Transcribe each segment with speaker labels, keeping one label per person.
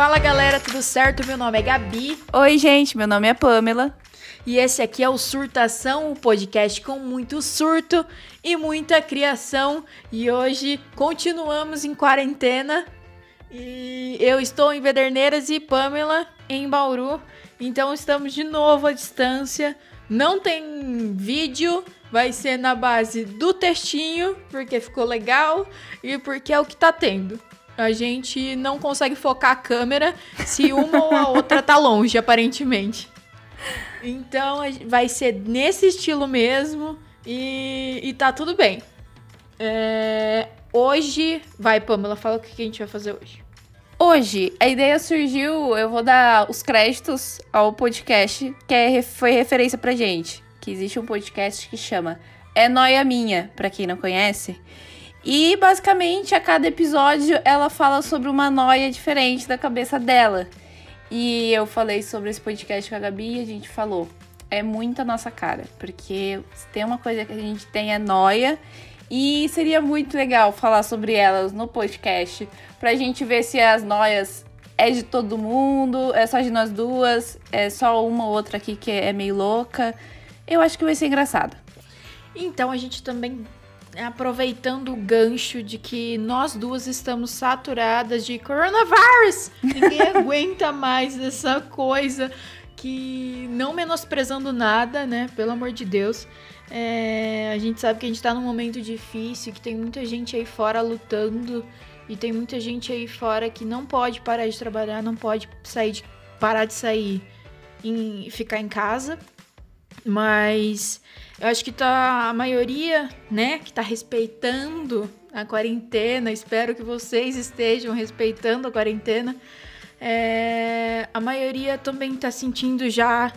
Speaker 1: Fala galera, tudo certo? Meu nome é Gabi.
Speaker 2: Oi, gente, meu nome é Pamela.
Speaker 1: E esse aqui é o Surtação, um podcast com muito surto e muita criação. E hoje continuamos em quarentena. E eu estou em Vederneiras e Pamela em Bauru. Então estamos de novo à distância. Não tem vídeo, vai ser na base do textinho, porque ficou legal e porque é o que tá tendo. A gente não consegue focar a câmera se uma ou a outra tá longe, aparentemente. Então vai ser nesse estilo mesmo e, e tá tudo bem. É, hoje, vai, Pamela, fala o que a gente vai fazer hoje.
Speaker 2: Hoje, a ideia surgiu, eu vou dar os créditos ao podcast que é, foi referência pra gente. Que existe um podcast que chama É Noia Minha, pra quem não conhece. E basicamente a cada episódio ela fala sobre uma noia diferente da cabeça dela. E eu falei sobre esse podcast com a Gabi e a gente falou. É muito a nossa cara, porque se tem uma coisa que a gente tem é noia. E seria muito legal falar sobre elas no podcast, pra gente ver se as noias é de todo mundo, é só de nós duas, é só uma ou outra aqui que é meio louca. Eu acho que vai ser engraçado.
Speaker 1: Então a gente também aproveitando o gancho de que nós duas estamos saturadas de coronavírus. Ninguém aguenta mais essa coisa que não menosprezando nada, né? Pelo amor de Deus. É, a gente sabe que a gente tá num momento difícil, que tem muita gente aí fora lutando e tem muita gente aí fora que não pode parar de trabalhar, não pode sair de, parar de sair e ficar em casa. Mas eu acho que tá a maioria, né, que tá respeitando a quarentena. Espero que vocês estejam respeitando a quarentena. É, a maioria também tá sentindo já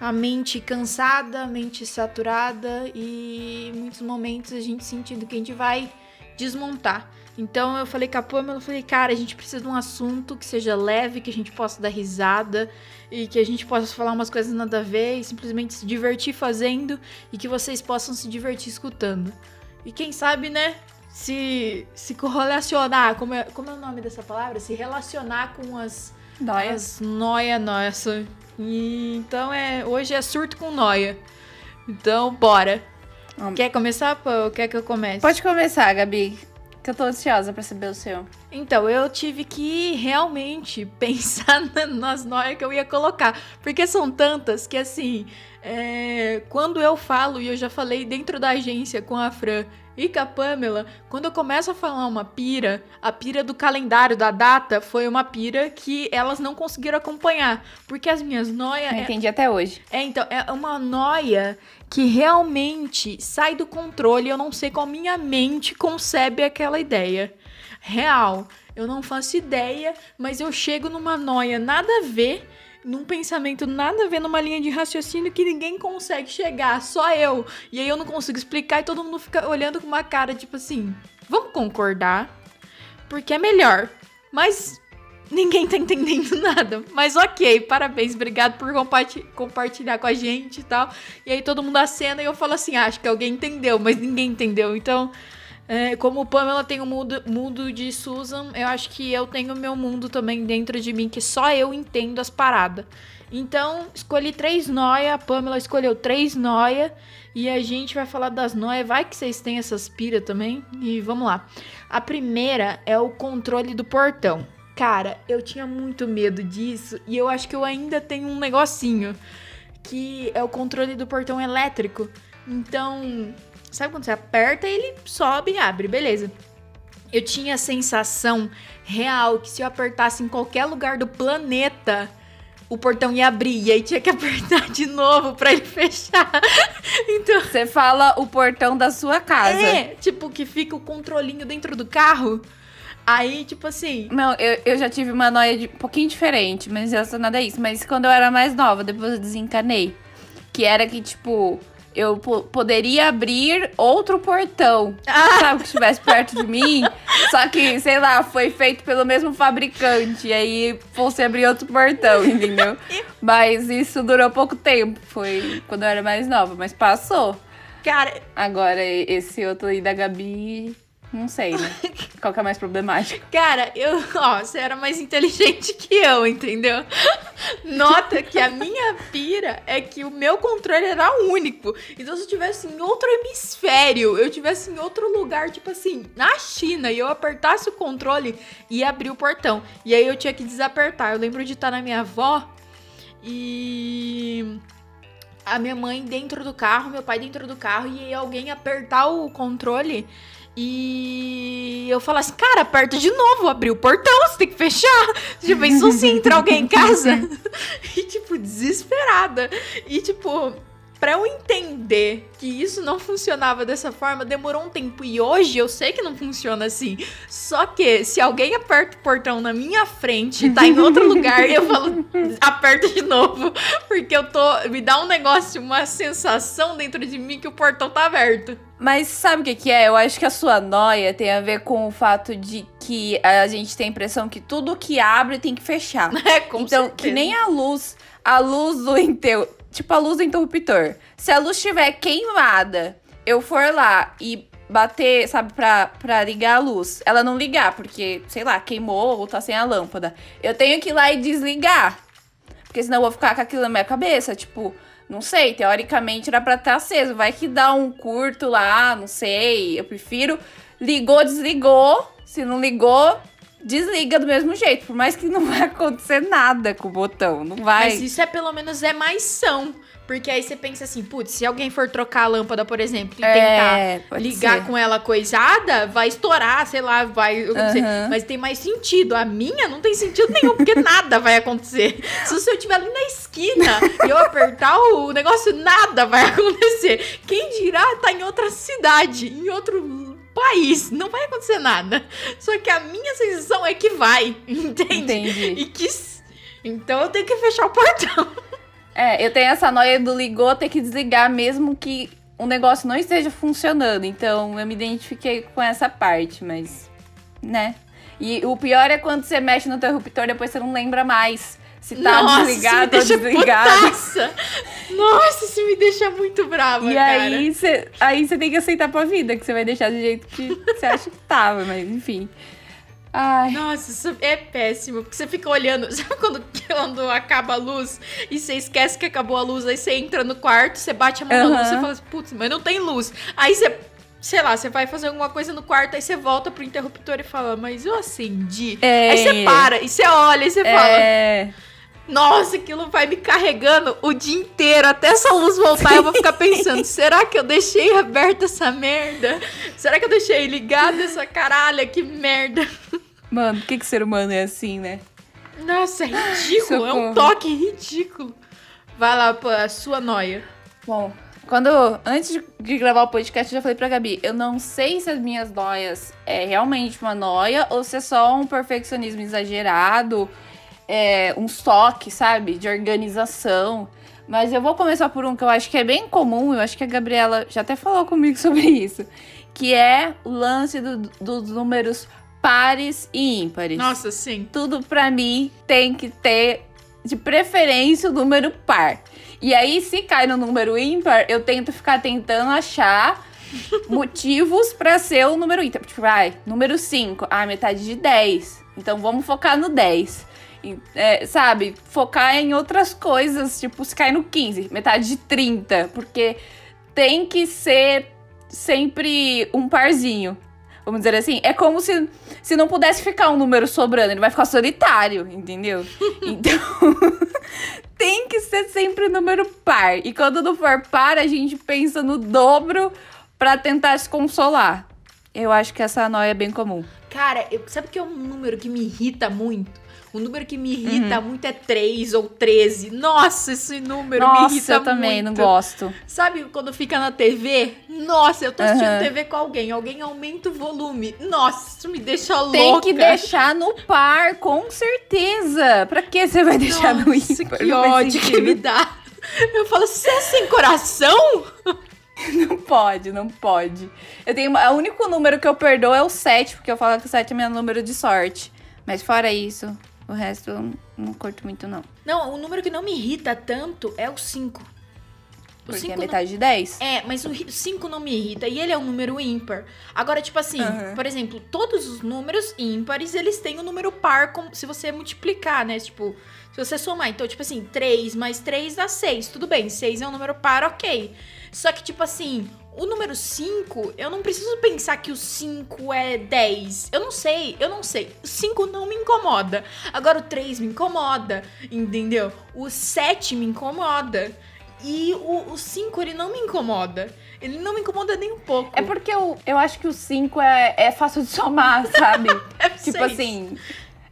Speaker 1: a mente cansada, a mente saturada e em muitos momentos a gente sentindo que a gente vai desmontar. Então eu falei com a Pamela, eu falei, cara, a gente precisa de um assunto que seja leve, que a gente possa dar risada e que a gente possa falar umas coisas nada a ver e simplesmente se divertir fazendo e que vocês possam se divertir escutando. E quem sabe, né, se se correlacionar, como é, como é o nome dessa palavra? Se relacionar com as
Speaker 2: Noias.
Speaker 1: As noia nossa. E, então é, hoje é surto com noia. Então, bora. Quer começar, ou quer que eu comece?
Speaker 2: Pode começar, Gabi. Que eu tô ansiosa pra saber o seu.
Speaker 1: Então, eu tive que realmente pensar nas noias que eu ia colocar. Porque são tantas que, assim, é, quando eu falo, e eu já falei dentro da agência com a Fran e com a Pamela, quando eu começo a falar uma pira, a pira do calendário, da data, foi uma pira que elas não conseguiram acompanhar. Porque as minhas noias.
Speaker 2: Não entendi é, até hoje.
Speaker 1: É, então, é uma noia que realmente sai do controle. Eu não sei qual minha mente concebe aquela ideia. Real. Eu não faço ideia, mas eu chego numa noia nada a ver num pensamento nada a ver numa linha de raciocínio que ninguém consegue chegar, só eu. E aí eu não consigo explicar e todo mundo fica olhando com uma cara tipo assim: vamos concordar, porque é melhor. Mas ninguém tá entendendo nada. Mas ok, parabéns, obrigado por compartilhar com a gente e tal. E aí todo mundo acena e eu falo assim: ah, acho que alguém entendeu, mas ninguém entendeu. Então. É, como Pamela tem o mundo, mundo de Susan, eu acho que eu tenho o meu mundo também dentro de mim, que só eu entendo as paradas. Então, escolhi três noia, a Pamela escolheu três noia, e a gente vai falar das noias. Vai que vocês têm essas pira também, e vamos lá. A primeira é o controle do portão. Cara, eu tinha muito medo disso, e eu acho que eu ainda tenho um negocinho, que é o controle do portão elétrico. Então, Sabe quando você aperta e ele sobe e abre, beleza. Eu tinha a sensação real que se eu apertasse em qualquer lugar do planeta, o portão ia abrir e aí tinha que apertar de novo para ele fechar.
Speaker 2: então, você fala o portão da sua casa.
Speaker 1: É, tipo que fica o controlinho dentro do carro. Aí, tipo assim.
Speaker 2: Não, eu, eu já tive uma noia de, um pouquinho diferente, mas relacionada a isso. Mas quando eu era mais nova, depois eu desencanei. Que era que, tipo, eu poderia abrir outro portão, ah. sabe, que estivesse perto de mim. Só que, sei lá, foi feito pelo mesmo fabricante. E aí fosse abrir outro portão, entendeu? Mas isso durou pouco tempo. Foi quando eu era mais nova, mas passou.
Speaker 1: Cara.
Speaker 2: Agora, esse outro aí da Gabi. Não sei, né? qual que é mais problemático.
Speaker 1: Cara, eu, ó, você era mais inteligente que eu, entendeu? Nota que a minha pira é que o meu controle era único. Então, se eu tivesse em outro hemisfério, eu tivesse em outro lugar, tipo assim, na China, e eu apertasse o controle e abrir o portão. E aí eu tinha que desapertar. Eu lembro de estar na minha avó e a minha mãe dentro do carro, meu pai dentro do carro, e alguém apertar o controle e eu falar assim, cara, aperta de novo, abrir o portão, você tem que fechar. Já pensou se entrar alguém em casa? e, tipo, desesperada. E, tipo, para eu entender que isso não funcionava dessa forma, demorou um tempo. E hoje eu sei que não funciona assim. Só que se alguém aperta o portão na minha frente, tá em outro lugar, eu falo, aperta de novo. Porque eu tô. Me dá um negócio, uma sensação dentro de mim que o portão tá aberto.
Speaker 2: Mas sabe o que, que é? Eu acho que a sua noia tem a ver com o fato de que a gente tem a impressão que tudo que abre tem que fechar.
Speaker 1: É, com
Speaker 2: então,
Speaker 1: certeza.
Speaker 2: que nem a luz, a luz do inter... tipo a luz do interruptor. Se a luz estiver queimada, eu for lá e bater, sabe, pra, pra ligar a luz, ela não ligar, porque, sei lá, queimou ou tá sem a lâmpada. Eu tenho que ir lá e desligar. Porque senão eu vou ficar com aquilo na minha cabeça, tipo, não sei, teoricamente era pra estar aceso. Vai que dá um curto lá, não sei. Eu prefiro. Ligou, desligou. Se não ligou, desliga do mesmo jeito. Por mais que não vai acontecer nada com o botão. Não vai.
Speaker 1: Mas isso é pelo menos é mais são. Porque aí você pensa assim, putz, se alguém for trocar a lâmpada, por exemplo, e
Speaker 2: É,
Speaker 1: tentar ligar
Speaker 2: ser.
Speaker 1: com ela coisada, vai estourar, sei lá, vai. Eu não sei. Mas tem mais sentido. A minha não tem sentido nenhum, porque nada vai acontecer. Se o seu estiver ali na esquina e eu apertar o negócio, nada vai acontecer. Quem dirá tá em outra cidade, em outro país. Não vai acontecer nada. Só que a minha sensação é que vai, entende?
Speaker 2: Entendi.
Speaker 1: E que. Então eu tenho que fechar o portão.
Speaker 2: É, eu tenho essa noia do ligou, ter que desligar mesmo que o negócio não esteja funcionando. Então eu me identifiquei com essa parte, mas. né? E o pior é quando você mexe no interruptor, depois você não lembra mais se tá
Speaker 1: Nossa,
Speaker 2: desligado ou desligado.
Speaker 1: putaça. Nossa, isso me deixa muito brava,
Speaker 2: E
Speaker 1: cara.
Speaker 2: aí você, aí você tem que aceitar pra vida, que você vai deixar do jeito que você acha que tava, mas enfim. Ai.
Speaker 1: Nossa, isso é péssimo, porque você fica olhando, sabe quando, quando acaba a luz e você esquece que acabou a luz, aí você entra no quarto, você bate a mão na luz, você fala assim, putz, mas não tem luz. Aí você, sei lá, você vai fazer alguma coisa no quarto, aí você volta pro interruptor e fala, mas eu acendi.
Speaker 2: É.
Speaker 1: Aí você para, e você olha, e você fala,
Speaker 2: É.
Speaker 1: Nossa, aquilo vai me carregando o dia inteiro. Até essa luz voltar, eu vou ficar pensando: será que eu deixei aberta essa merda? Será que eu deixei ligada essa caralha? Que merda.
Speaker 2: Mano, por que, que ser humano é assim, né?
Speaker 1: Nossa, é ridículo. É um
Speaker 2: Socorro.
Speaker 1: toque ridículo. Vai lá, pô, a sua noia.
Speaker 2: Bom, quando. Antes de- de gravar o podcast, eu já falei pra Gabi, eu não sei se as minhas noias é realmente uma noia ou se é só um perfeccionismo exagerado, é, um toque, sabe? De organização. Mas eu vou começar por um que eu acho que é bem comum, eu acho que a Gabriela já até falou comigo sobre isso. Que é o lance do- dos números pares e ímpares
Speaker 1: Nossa, sim.
Speaker 2: tudo pra mim tem que ter de preferência o número par. E aí, se cai no número ímpar, eu tento ficar tentando achar motivos pra ser o número ímpar. Tipo, vai, número 5, ah, metade de 10. Então vamos focar no 10. E, é, sabe, focar em outras coisas, tipo, se cai no 15, metade de 30, porque tem que ser sempre um parzinho. Vamos dizer assim, é como se, se não pudesse ficar um número sobrando, ele vai ficar solitário, entendeu? Então, tem que ser sempre número par. E quando não for par, a gente pensa no dobro pra tentar se consolar. Eu acho que essa noia é bem comum.
Speaker 1: Cara, eu- sabe que é um número que me irrita muito? Um número que me
Speaker 2: Uhum.
Speaker 1: irrita muito é 3 ou 13. Nossa, esse número me
Speaker 2: Nossa,
Speaker 1: irrita
Speaker 2: eu também
Speaker 1: muito.
Speaker 2: não gosto.
Speaker 1: Sabe quando fica na TV? Nossa, eu tô assistindo
Speaker 2: Aham.
Speaker 1: TV com alguém, alguém aumenta o volume. Nossa, isso me deixa
Speaker 2: Tem
Speaker 1: louca.
Speaker 2: que deixar no par, com certeza. Pra que você vai deixar no
Speaker 1: Nossa,
Speaker 2: ímpar?
Speaker 1: que ódio que me dá. Eu falo, você é sem coração?
Speaker 2: Não pode, não pode. Eu tenho. O único número que eu perdoo é o 7, porque eu falo que o 7 é meu número de sorte. Mas fora isso, o resto eu não curto muito, não.
Speaker 1: Não, o número que não me irrita tanto é o 5.
Speaker 2: Porque
Speaker 1: cinco
Speaker 2: é
Speaker 1: não-
Speaker 2: metade de 10.
Speaker 1: É, mas o 5 não me irrita e ele é um número ímpar. Agora, tipo assim,
Speaker 2: Aham.
Speaker 1: por exemplo, todos os números ímpares, eles têm o número par como se você multiplicar, né? Tipo, se você somar. Então, tipo assim, 3 mais 3 dá 6. Tudo bem, 6 é um número par, ok. Só que, tipo assim, o número 5, eu não preciso pensar que o 5 é 10. Eu não sei, eu não sei. O 5 não me incomoda. Agora o 3 me incomoda, entendeu? O 7 me incomoda. E o 5, ele não me incomoda. Ele não me incomoda nem um pouco.
Speaker 2: É porque eu, eu acho que o 5 é, é fácil de somar, sabe?
Speaker 1: Deve
Speaker 2: tipo
Speaker 1: ser
Speaker 2: assim.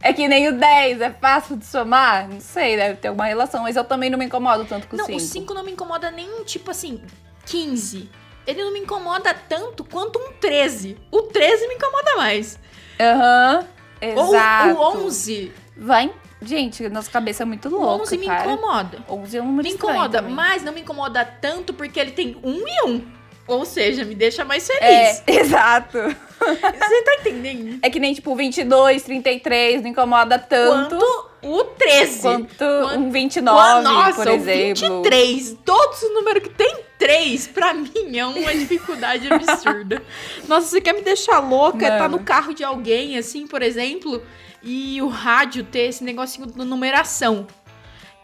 Speaker 2: É que nem o 10, é fácil de somar? Não sei, deve ter alguma relação, mas eu também não me incomodo tanto com o
Speaker 1: Não,
Speaker 2: 5.
Speaker 1: o 5 não me incomoda nem, tipo assim, 15. Ele não me incomoda tanto quanto um 13. O 13 me incomoda mais.
Speaker 2: Aham, exato.
Speaker 1: Ou o 11.
Speaker 2: Vai. Gente, nossa cabeça é muito
Speaker 1: O
Speaker 2: louca,
Speaker 1: 11 me
Speaker 2: cara.
Speaker 1: incomoda.
Speaker 2: 11 é um número
Speaker 1: Me incomoda, mas não me incomoda tanto porque ele tem um e um. Ou seja, me deixa mais
Speaker 2: É,
Speaker 1: feliz.
Speaker 2: exato.
Speaker 1: Você tá entendendo?
Speaker 2: É que nem, tipo, 22, 33, não incomoda tanto
Speaker 1: Quanto o 13.
Speaker 2: quanto
Speaker 1: Quanto-
Speaker 2: um 29,
Speaker 1: Nossa,
Speaker 2: por exemplo.
Speaker 1: 23. Todos os números que tem 3, pra mim, é uma dificuldade absurda. Nossa, você quer me deixar louca? Tá
Speaker 2: Mano.
Speaker 1: no carro de alguém, assim, por exemplo, e o rádio ter esse negocinho de numeração.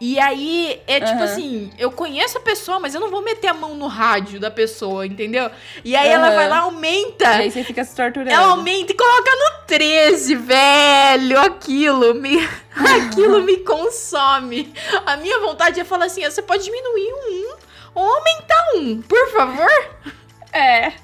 Speaker 1: E aí, é tipo
Speaker 2: Aham.
Speaker 1: assim, eu conheço a pessoa, mas eu não vou meter a mão no rádio da pessoa, entendeu? E aí ela
Speaker 2: Aham.
Speaker 1: vai lá, aumenta.
Speaker 2: E aí você fica se torturando.
Speaker 1: Ela aumenta e coloca no 13, velho. Aquilo me. Aquilo me consome. A minha vontade é falar assim: você pode diminuir um ou aumentar um, por favor.
Speaker 2: É.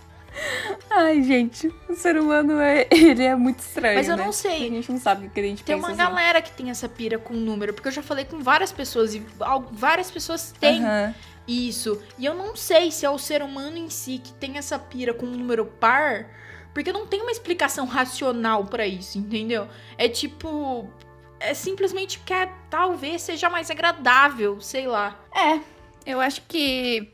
Speaker 2: Ai, gente, o ser humano é, ele é muito estranho.
Speaker 1: Mas eu
Speaker 2: né?
Speaker 1: não sei.
Speaker 2: A gente não sabe o que a gente
Speaker 1: Tem
Speaker 2: pensa
Speaker 1: uma
Speaker 2: assim.
Speaker 1: galera que tem essa pira com número, porque eu já falei com várias pessoas e várias pessoas têm
Speaker 2: Aham.
Speaker 1: isso. E eu não sei se é o ser humano em si que tem essa pira com um número par, porque não tem uma explicação racional pra isso, entendeu? É tipo. É simplesmente que é, talvez seja mais agradável, sei lá.
Speaker 2: É, eu acho que.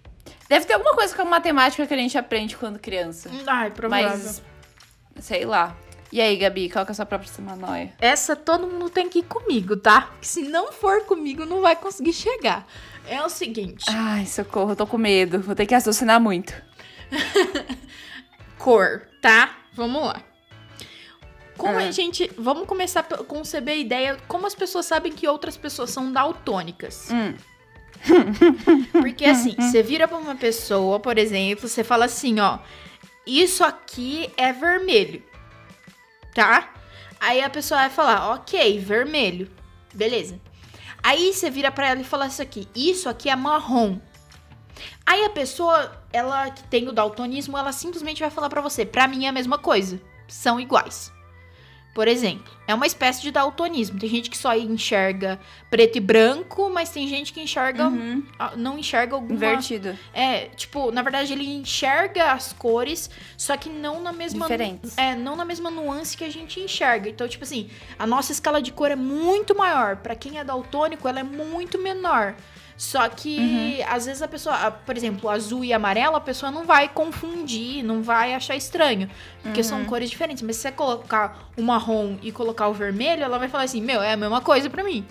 Speaker 2: Deve ter alguma coisa com a matemática que a gente aprende quando criança.
Speaker 1: Ai, provável.
Speaker 2: Mas. Sei lá. E aí, Gabi, qual que é a sua próxima noia?
Speaker 1: Essa todo mundo tem que ir comigo, tá? Porque se não for comigo, não vai conseguir chegar. É o seguinte:
Speaker 2: Ai, socorro, eu tô com medo. Vou ter que raciocinar muito.
Speaker 1: cor, tá? Vamos lá. Como
Speaker 2: Ah.
Speaker 1: a gente. Vamos começar a conceber a ideia como as pessoas sabem que outras pessoas são daltônicas.
Speaker 2: Hum.
Speaker 1: Porque assim, você vira pra uma pessoa, por exemplo, você fala assim, ó, isso aqui é vermelho, tá? Aí a pessoa vai falar, ok, vermelho, beleza. Aí você vira pra ela e fala isso aqui, isso aqui é marrom. Aí a pessoa, ela que tem o daltonismo, ela simplesmente vai falar pra você, pra mim é a mesma coisa, são iguais. Por exemplo, é uma espécie de daltonismo. Tem gente que só enxerga preto e branco, mas tem gente que enxerga
Speaker 2: Uhum.
Speaker 1: ah, não enxerga alguma
Speaker 2: Invertido.
Speaker 1: é, tipo, na verdade ele enxerga as cores, só que não na mesma
Speaker 2: Diferentes.
Speaker 1: é, não na mesma nuance que a gente enxerga. Então, tipo assim, a nossa escala de cor é muito maior. Pra quem é daltônico, ela é muito menor. Só que às vezes a pessoa, ah, por exemplo, azul e amarelo, a pessoa não vai confundir, não vai achar estranho, porque são cores diferentes. Mas se você colocar o marrom e colocar o vermelho, ela vai falar assim: "Meu, é a mesma coisa pra mim".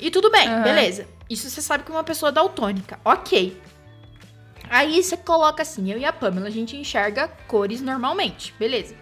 Speaker 1: E tudo bem,
Speaker 2: Aham.
Speaker 1: beleza. Isso você sabe que é uma pessoa daltônica. OK. Aí você coloca assim, eu e a Pamela, a gente enxerga cores normalmente, beleza.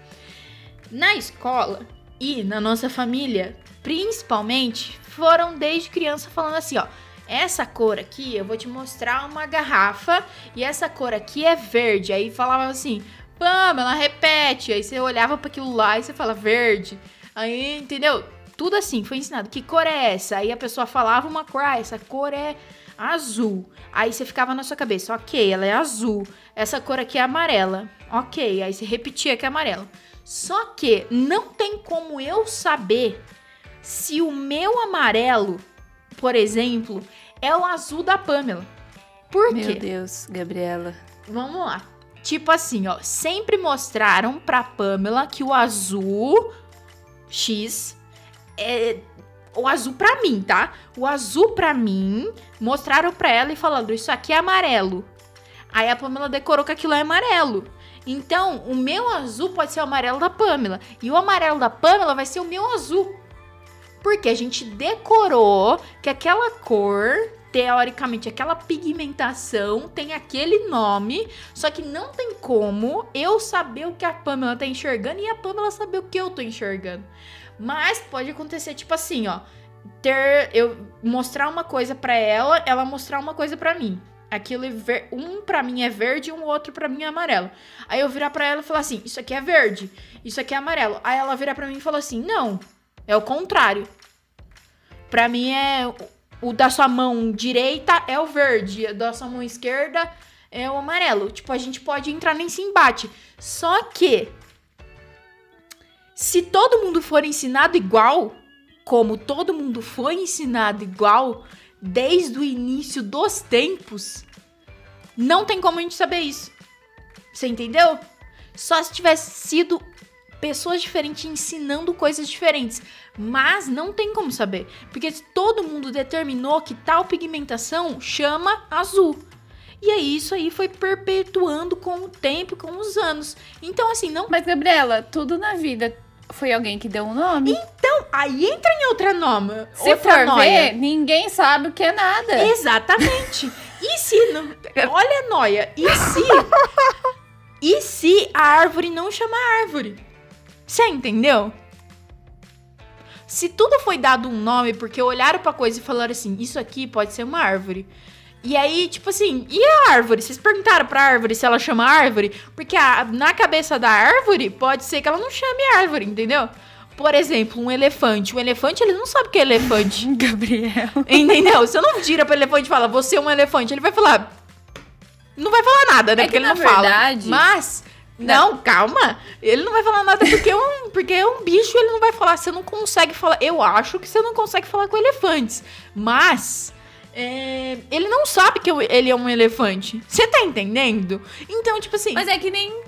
Speaker 1: Na escola e na nossa família, principalmente, foram desde criança falando assim, ó. Essa cor aqui, eu vou te mostrar uma garrafa e essa cor aqui é verde. Aí falava assim, Pamela, repete. Aí você olhava para aquilo lá e você fala verde. Aí, entendeu? Tudo assim, foi ensinado. Que cor é essa? Aí a pessoa falava uma cor, ah, essa cor é azul. Aí você ficava na sua cabeça, ok, ela é azul. Essa cor aqui é amarela. Ok, aí você repetia que é amarela. Só que não tem como eu saber se o meu amarelo, por exemplo, é o azul da Pamela. Por
Speaker 2: Meu
Speaker 1: quê?
Speaker 2: Deus, Gabriela.
Speaker 1: Vamos lá. Tipo assim, ó, sempre mostraram pra Pamela que o azul X é o azul pra mim, tá? O azul pra mim, mostraram pra ela e falando, isso aqui é amarelo. Aí a Pamela decorou que aquilo é amarelo. Então, o meu azul pode ser o amarelo da Pamela. E o amarelo da Pamela vai ser o meu azul. Porque a gente decorou que aquela cor teoricamente, aquela pigmentação tem aquele nome, só que não tem como eu saber o que a Pamela tá enxergando e a Pamela saber o que eu tô enxergando. Mas pode acontecer, tipo assim, ó. Ter. Eu mostrar uma coisa para ela, ela mostrar uma coisa para mim. Aquilo é ver, um para mim é verde um outro para mim é amarelo. Aí eu virar para ela e falar assim: "Isso aqui é verde, isso aqui é amarelo". Aí ela virar para mim e falar assim: "Não, é o contrário". Para mim é o da sua mão direita é o verde, o da sua mão esquerda é o amarelo. Tipo, a gente pode entrar nesse embate. Só que se todo mundo for ensinado igual, como todo mundo foi ensinado igual desde o início dos tempos, não tem como a gente saber isso. Você entendeu? Só se tivesse sido pessoas diferentes ensinando coisas diferentes. Mas não tem como saber. Porque todo mundo determinou que tal pigmentação chama azul. E aí isso aí foi perpetuando com o tempo, com os anos. Então, assim, não.
Speaker 2: Mas, Gabriela, tudo na vida foi alguém que deu um nome.
Speaker 1: Então, aí entra em outra nome.
Speaker 2: Se
Speaker 1: outra
Speaker 2: for
Speaker 1: noia.
Speaker 2: ver, ninguém sabe o que é nada.
Speaker 1: Exatamente. E se não. Olha a noia. E se. e se a árvore não chama árvore? Você entendeu? Se tudo foi dado um nome porque olharam pra coisa e falaram assim: Isso aqui pode ser uma árvore. E aí, tipo assim, e a árvore? Vocês perguntaram pra árvore se ela chama árvore? Porque a- na cabeça da árvore, pode ser que ela não chame árvore, entendeu? Por exemplo, um elefante. Um elefante, ele não sabe o que é elefante.
Speaker 2: Gabriel.
Speaker 1: Entendeu? Você não vira pro elefante e fala, você é um elefante. Ele vai falar. Não vai falar nada, né?
Speaker 2: É
Speaker 1: porque
Speaker 2: que,
Speaker 1: ele não fala.
Speaker 2: verdade-
Speaker 1: Mas. Não, calma. Ele não vai falar nada porque é, um, porque é um bicho, ele não vai falar. Você não consegue falar. Eu acho que você não consegue falar com elefantes. Mas. é, ele não sabe que ele é um elefante. Você tá entendendo? Então, tipo assim.
Speaker 2: Mas é que nem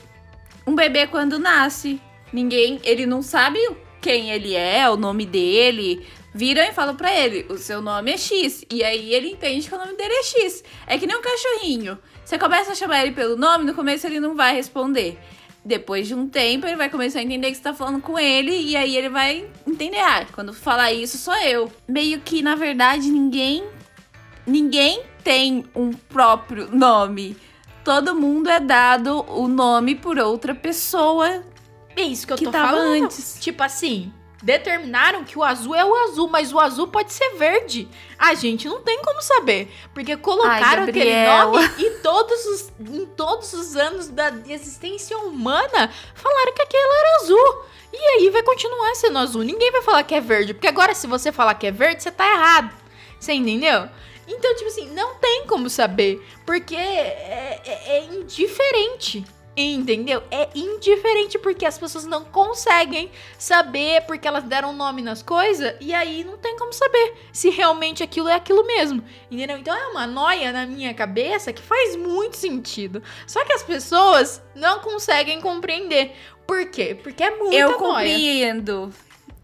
Speaker 2: um bebê quando nasce. Ninguém, ele não sabe quem ele é, o nome dele. Viram e falam pra ele, o seu nome é X. E aí ele entende que o nome dele é X. É que nem um cachorrinho. Você começa a chamar ele pelo nome, no começo ele não vai responder. Depois de um tempo, ele vai começar a entender que você tá falando com ele, e aí ele vai entender. Ah, quando falar isso, sou eu. Meio que, na verdade, ninguém. Ninguém tem um próprio nome. Todo mundo é dado o nome por outra pessoa
Speaker 1: É isso que eu
Speaker 2: que
Speaker 1: tô falando.
Speaker 2: antes.
Speaker 1: Tipo assim, determinaram que o azul é o azul, mas o azul pode ser verde. A gente não tem como saber. Porque colocaram
Speaker 2: Ai,
Speaker 1: aquele nome e todos os, em todos os anos da existência humana falaram que aquele era azul. E aí vai continuar sendo azul. Ninguém vai falar que é verde. Porque agora, se você falar que é verde, você tá errado. Você entendeu? Então, tipo assim, não tem como saber. Porque é, é- é indiferente. Entendeu? É indiferente porque as pessoas não conseguem saber porque elas deram nome nas coisas e aí não tem como saber se realmente aquilo é aquilo mesmo. Entendeu? Então é uma noia na minha cabeça que faz muito sentido. Só que as pessoas não conseguem compreender. Por quê? Porque é muita
Speaker 2: Eu
Speaker 1: noia.
Speaker 2: compreendo.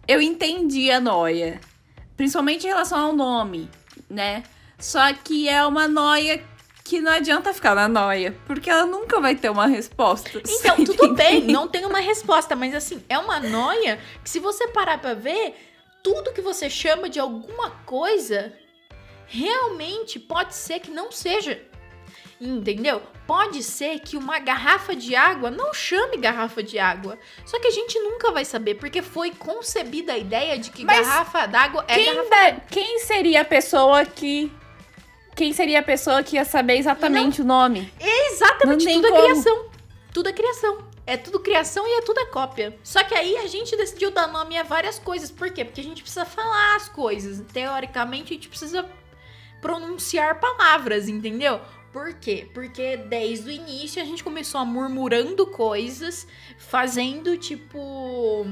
Speaker 2: Eu entendi a noia. Principalmente em relação ao nome, né? Só que é uma noia que não adianta ficar na noia, porque ela nunca vai ter uma resposta.
Speaker 1: Então, tudo bem,
Speaker 2: entende?
Speaker 1: não tem uma resposta, mas assim, é uma noia que se você parar pra ver, tudo que você chama de alguma coisa realmente pode ser que não seja. Entendeu? Pode ser que uma garrafa de água não chame garrafa de água. Só que a gente nunca vai saber, porque foi concebida a ideia de que
Speaker 2: Mas
Speaker 1: garrafa d'água é
Speaker 2: Quem,
Speaker 1: garrafa.
Speaker 2: da- quem seria a pessoa que. Quem seria a pessoa que ia saber exatamente o nome?
Speaker 1: Exatamente,
Speaker 2: Não
Speaker 1: tudo é criação. Tudo é criação. É tudo criação e é tudo é cópia. Só que aí a gente decidiu dar nome a várias coisas. Por quê? Porque a gente precisa falar as coisas. Teoricamente, a gente precisa pronunciar palavras, entendeu? Por quê? Porque desde o início a gente começou a murmurando coisas, fazendo tipo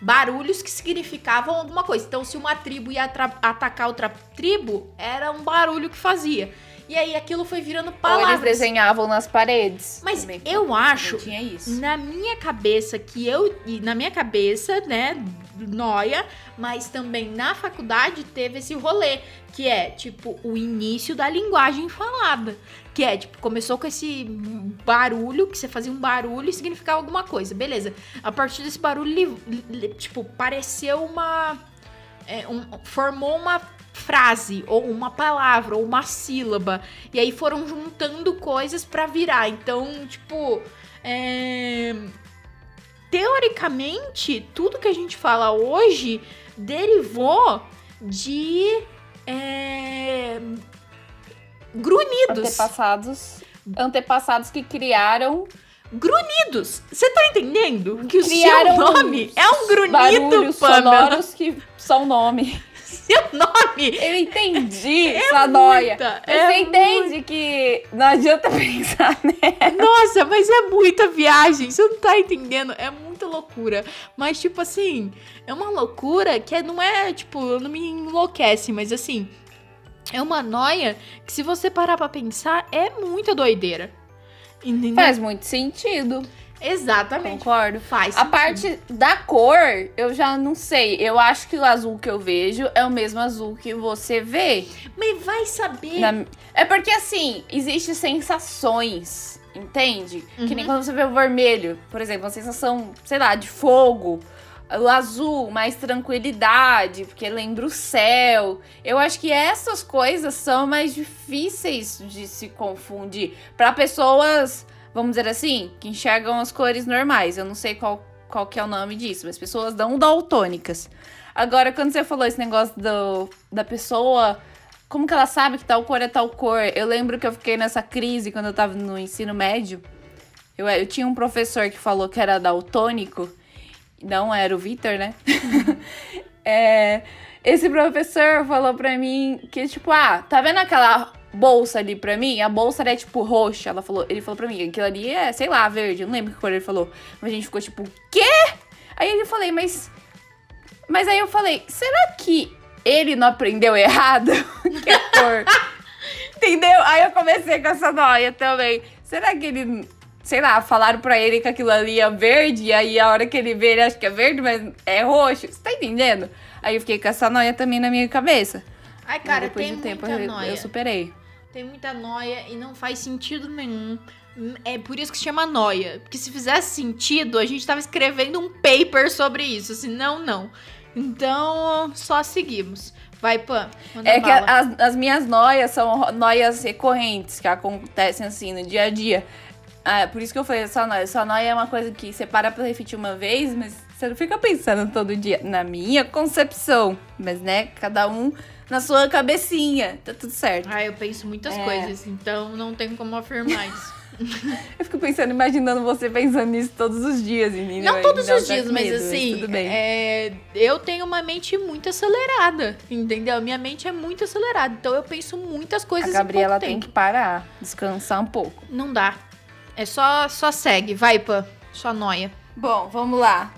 Speaker 1: barulhos que significavam alguma coisa. Então, se uma tribo ia atacar outra tribo, era um barulho que fazia. E aí aquilo foi virando
Speaker 2: Ou eles
Speaker 1: palavras.
Speaker 2: desenhavam nas paredes.
Speaker 1: Mas
Speaker 2: Também.
Speaker 1: eu acho,
Speaker 2: tinha isso.
Speaker 1: na minha cabeça, que eu. Na minha cabeça, né? Noia, mas também na faculdade teve esse rolê. Que é, tipo, o início da linguagem falada. Que é, tipo, começou com esse barulho, que você fazia um barulho e significava alguma coisa. Beleza. A partir desse barulho, tipo, pareceu uma. é, um- formou uma frase, ou uma palavra, ou uma sílaba. E aí foram juntando coisas pra virar. Então, tipo, é... teoricamente, tudo que a gente fala hoje derivou de é... grunhidos.
Speaker 2: Antepassados. Antepassados que criaram
Speaker 1: Grunhidos. Você tá entendendo? Que o
Speaker 2: Criaram
Speaker 1: seu nome é um grunhido, Pamela.
Speaker 2: sonoros que são nome.
Speaker 1: Seu nome
Speaker 2: Eu entendi
Speaker 1: É
Speaker 2: essa noia.
Speaker 1: muita,
Speaker 2: Você
Speaker 1: é
Speaker 2: entende que não adianta pensar, né?
Speaker 1: Nossa, mas é muita viagem, você não tá entendendo, é muita loucura. Mas, tipo assim, é uma loucura que é- não é, tipo, não me enlouquece, mas assim, é uma noia que se você parar pra pensar, é muita doideira. Entendeu?
Speaker 2: Faz muito sentido.
Speaker 1: Exatamente.
Speaker 2: Concordo.
Speaker 1: Faz.
Speaker 2: A
Speaker 1: sentido.
Speaker 2: parte da cor, eu já não sei. Eu acho que o azul que eu vejo é o mesmo azul que você vê.
Speaker 1: Mas vai saber.
Speaker 2: Na- É porque assim, existem sensações, entende? Que nem
Speaker 1: Uhum.
Speaker 2: quando você vê o vermelho, por exemplo, uma sensação, sei lá, de fogo. O azul, mais tranquilidade, porque lembra o céu. Eu acho que essas coisas são mais difíceis de se confundir para pessoas, vamos dizer assim, que enxergam as cores normais. Eu não sei qual, qual que é o nome disso, mas pessoas não daltônicas. Agora, quando você falou esse negócio do, da pessoa como que ela sabe que tal cor é tal cor? Eu lembro que eu fiquei nessa crise quando eu tava no ensino médio. Eu, eu tinha um professor que falou que era daltônico. Não era o Vitor, né? É, esse professor falou pra mim que, tipo, ah, tá vendo aquela bolsa ali pra mim? A bolsa é tipo roxa. Ela falou, ele falou pra mim, aquilo ali é, sei lá, verde. Eu não lembro que cor ele falou. Mas a gente ficou tipo, quê? Aí eu falei, mas. Mas aí eu falei, será que ele não aprendeu errado? que é cor. Entendeu? Aí eu comecei com essa noia também. Será que ele, sei lá, falaram pra ele que aquilo ali é verde, e aí a hora que ele vê, ele acha que é verde, mas é roxo? Você tá entendendo? Aí eu fiquei com essa noia também na minha cabeça.
Speaker 1: Ai, cara,
Speaker 2: depois
Speaker 1: tem
Speaker 2: de tempo
Speaker 1: muita
Speaker 2: eu,
Speaker 1: noia.
Speaker 2: eu superei.
Speaker 1: Tem muita noia e não faz sentido nenhum. É por isso que se chama noia. Porque se fizesse sentido, a gente tava escrevendo um paper sobre isso. Senão, não. Então, só seguimos. Vai, Pan.
Speaker 2: É que
Speaker 1: bala.
Speaker 2: as, as minhas noias são noias recorrentes, que acontecem assim no dia a dia. Ah, por isso que eu falei, só noia. Só noia é uma coisa que você para pra refletir uma vez, mas você não fica pensando todo dia. Na minha concepção. Mas, né, cada um na sua cabecinha. Tá tudo certo.
Speaker 1: Ah, eu penso muitas
Speaker 2: É.
Speaker 1: coisas, então não tem como afirmar isso.
Speaker 2: Eu fico pensando, imaginando você pensando nisso todos os dias, menina.
Speaker 1: não todos os dias, mas
Speaker 2: medo,
Speaker 1: assim,
Speaker 2: tudo bem.
Speaker 1: é, eu tenho uma mente muito acelerada, entendeu? Minha mente é muito acelerada, então eu penso muitas
Speaker 2: A
Speaker 1: coisas
Speaker 2: Gabriela
Speaker 1: em pouco
Speaker 2: tem
Speaker 1: tempo.
Speaker 2: que parar, descansar um pouco.
Speaker 1: Não dá. É só, só segue, vai, Pan. Só noia.
Speaker 2: Bom, vamos lá.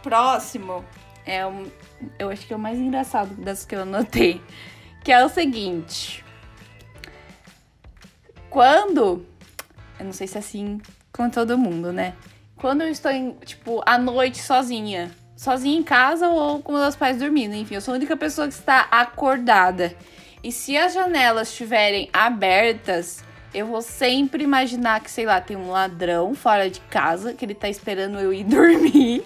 Speaker 2: Próximo é um. Eu acho que é o mais engraçado das que eu anotei. Que é o seguinte. Quando. Eu não sei se é assim com todo mundo, né? Quando eu estou, em, tipo, à noite sozinha. Sozinha em casa ou com meus pais dormindo. Enfim, eu sou a única pessoa que está acordada. E se as janelas estiverem abertas, eu vou sempre imaginar que, sei lá, tem um ladrão fora de casa, que ele tá esperando eu ir dormir.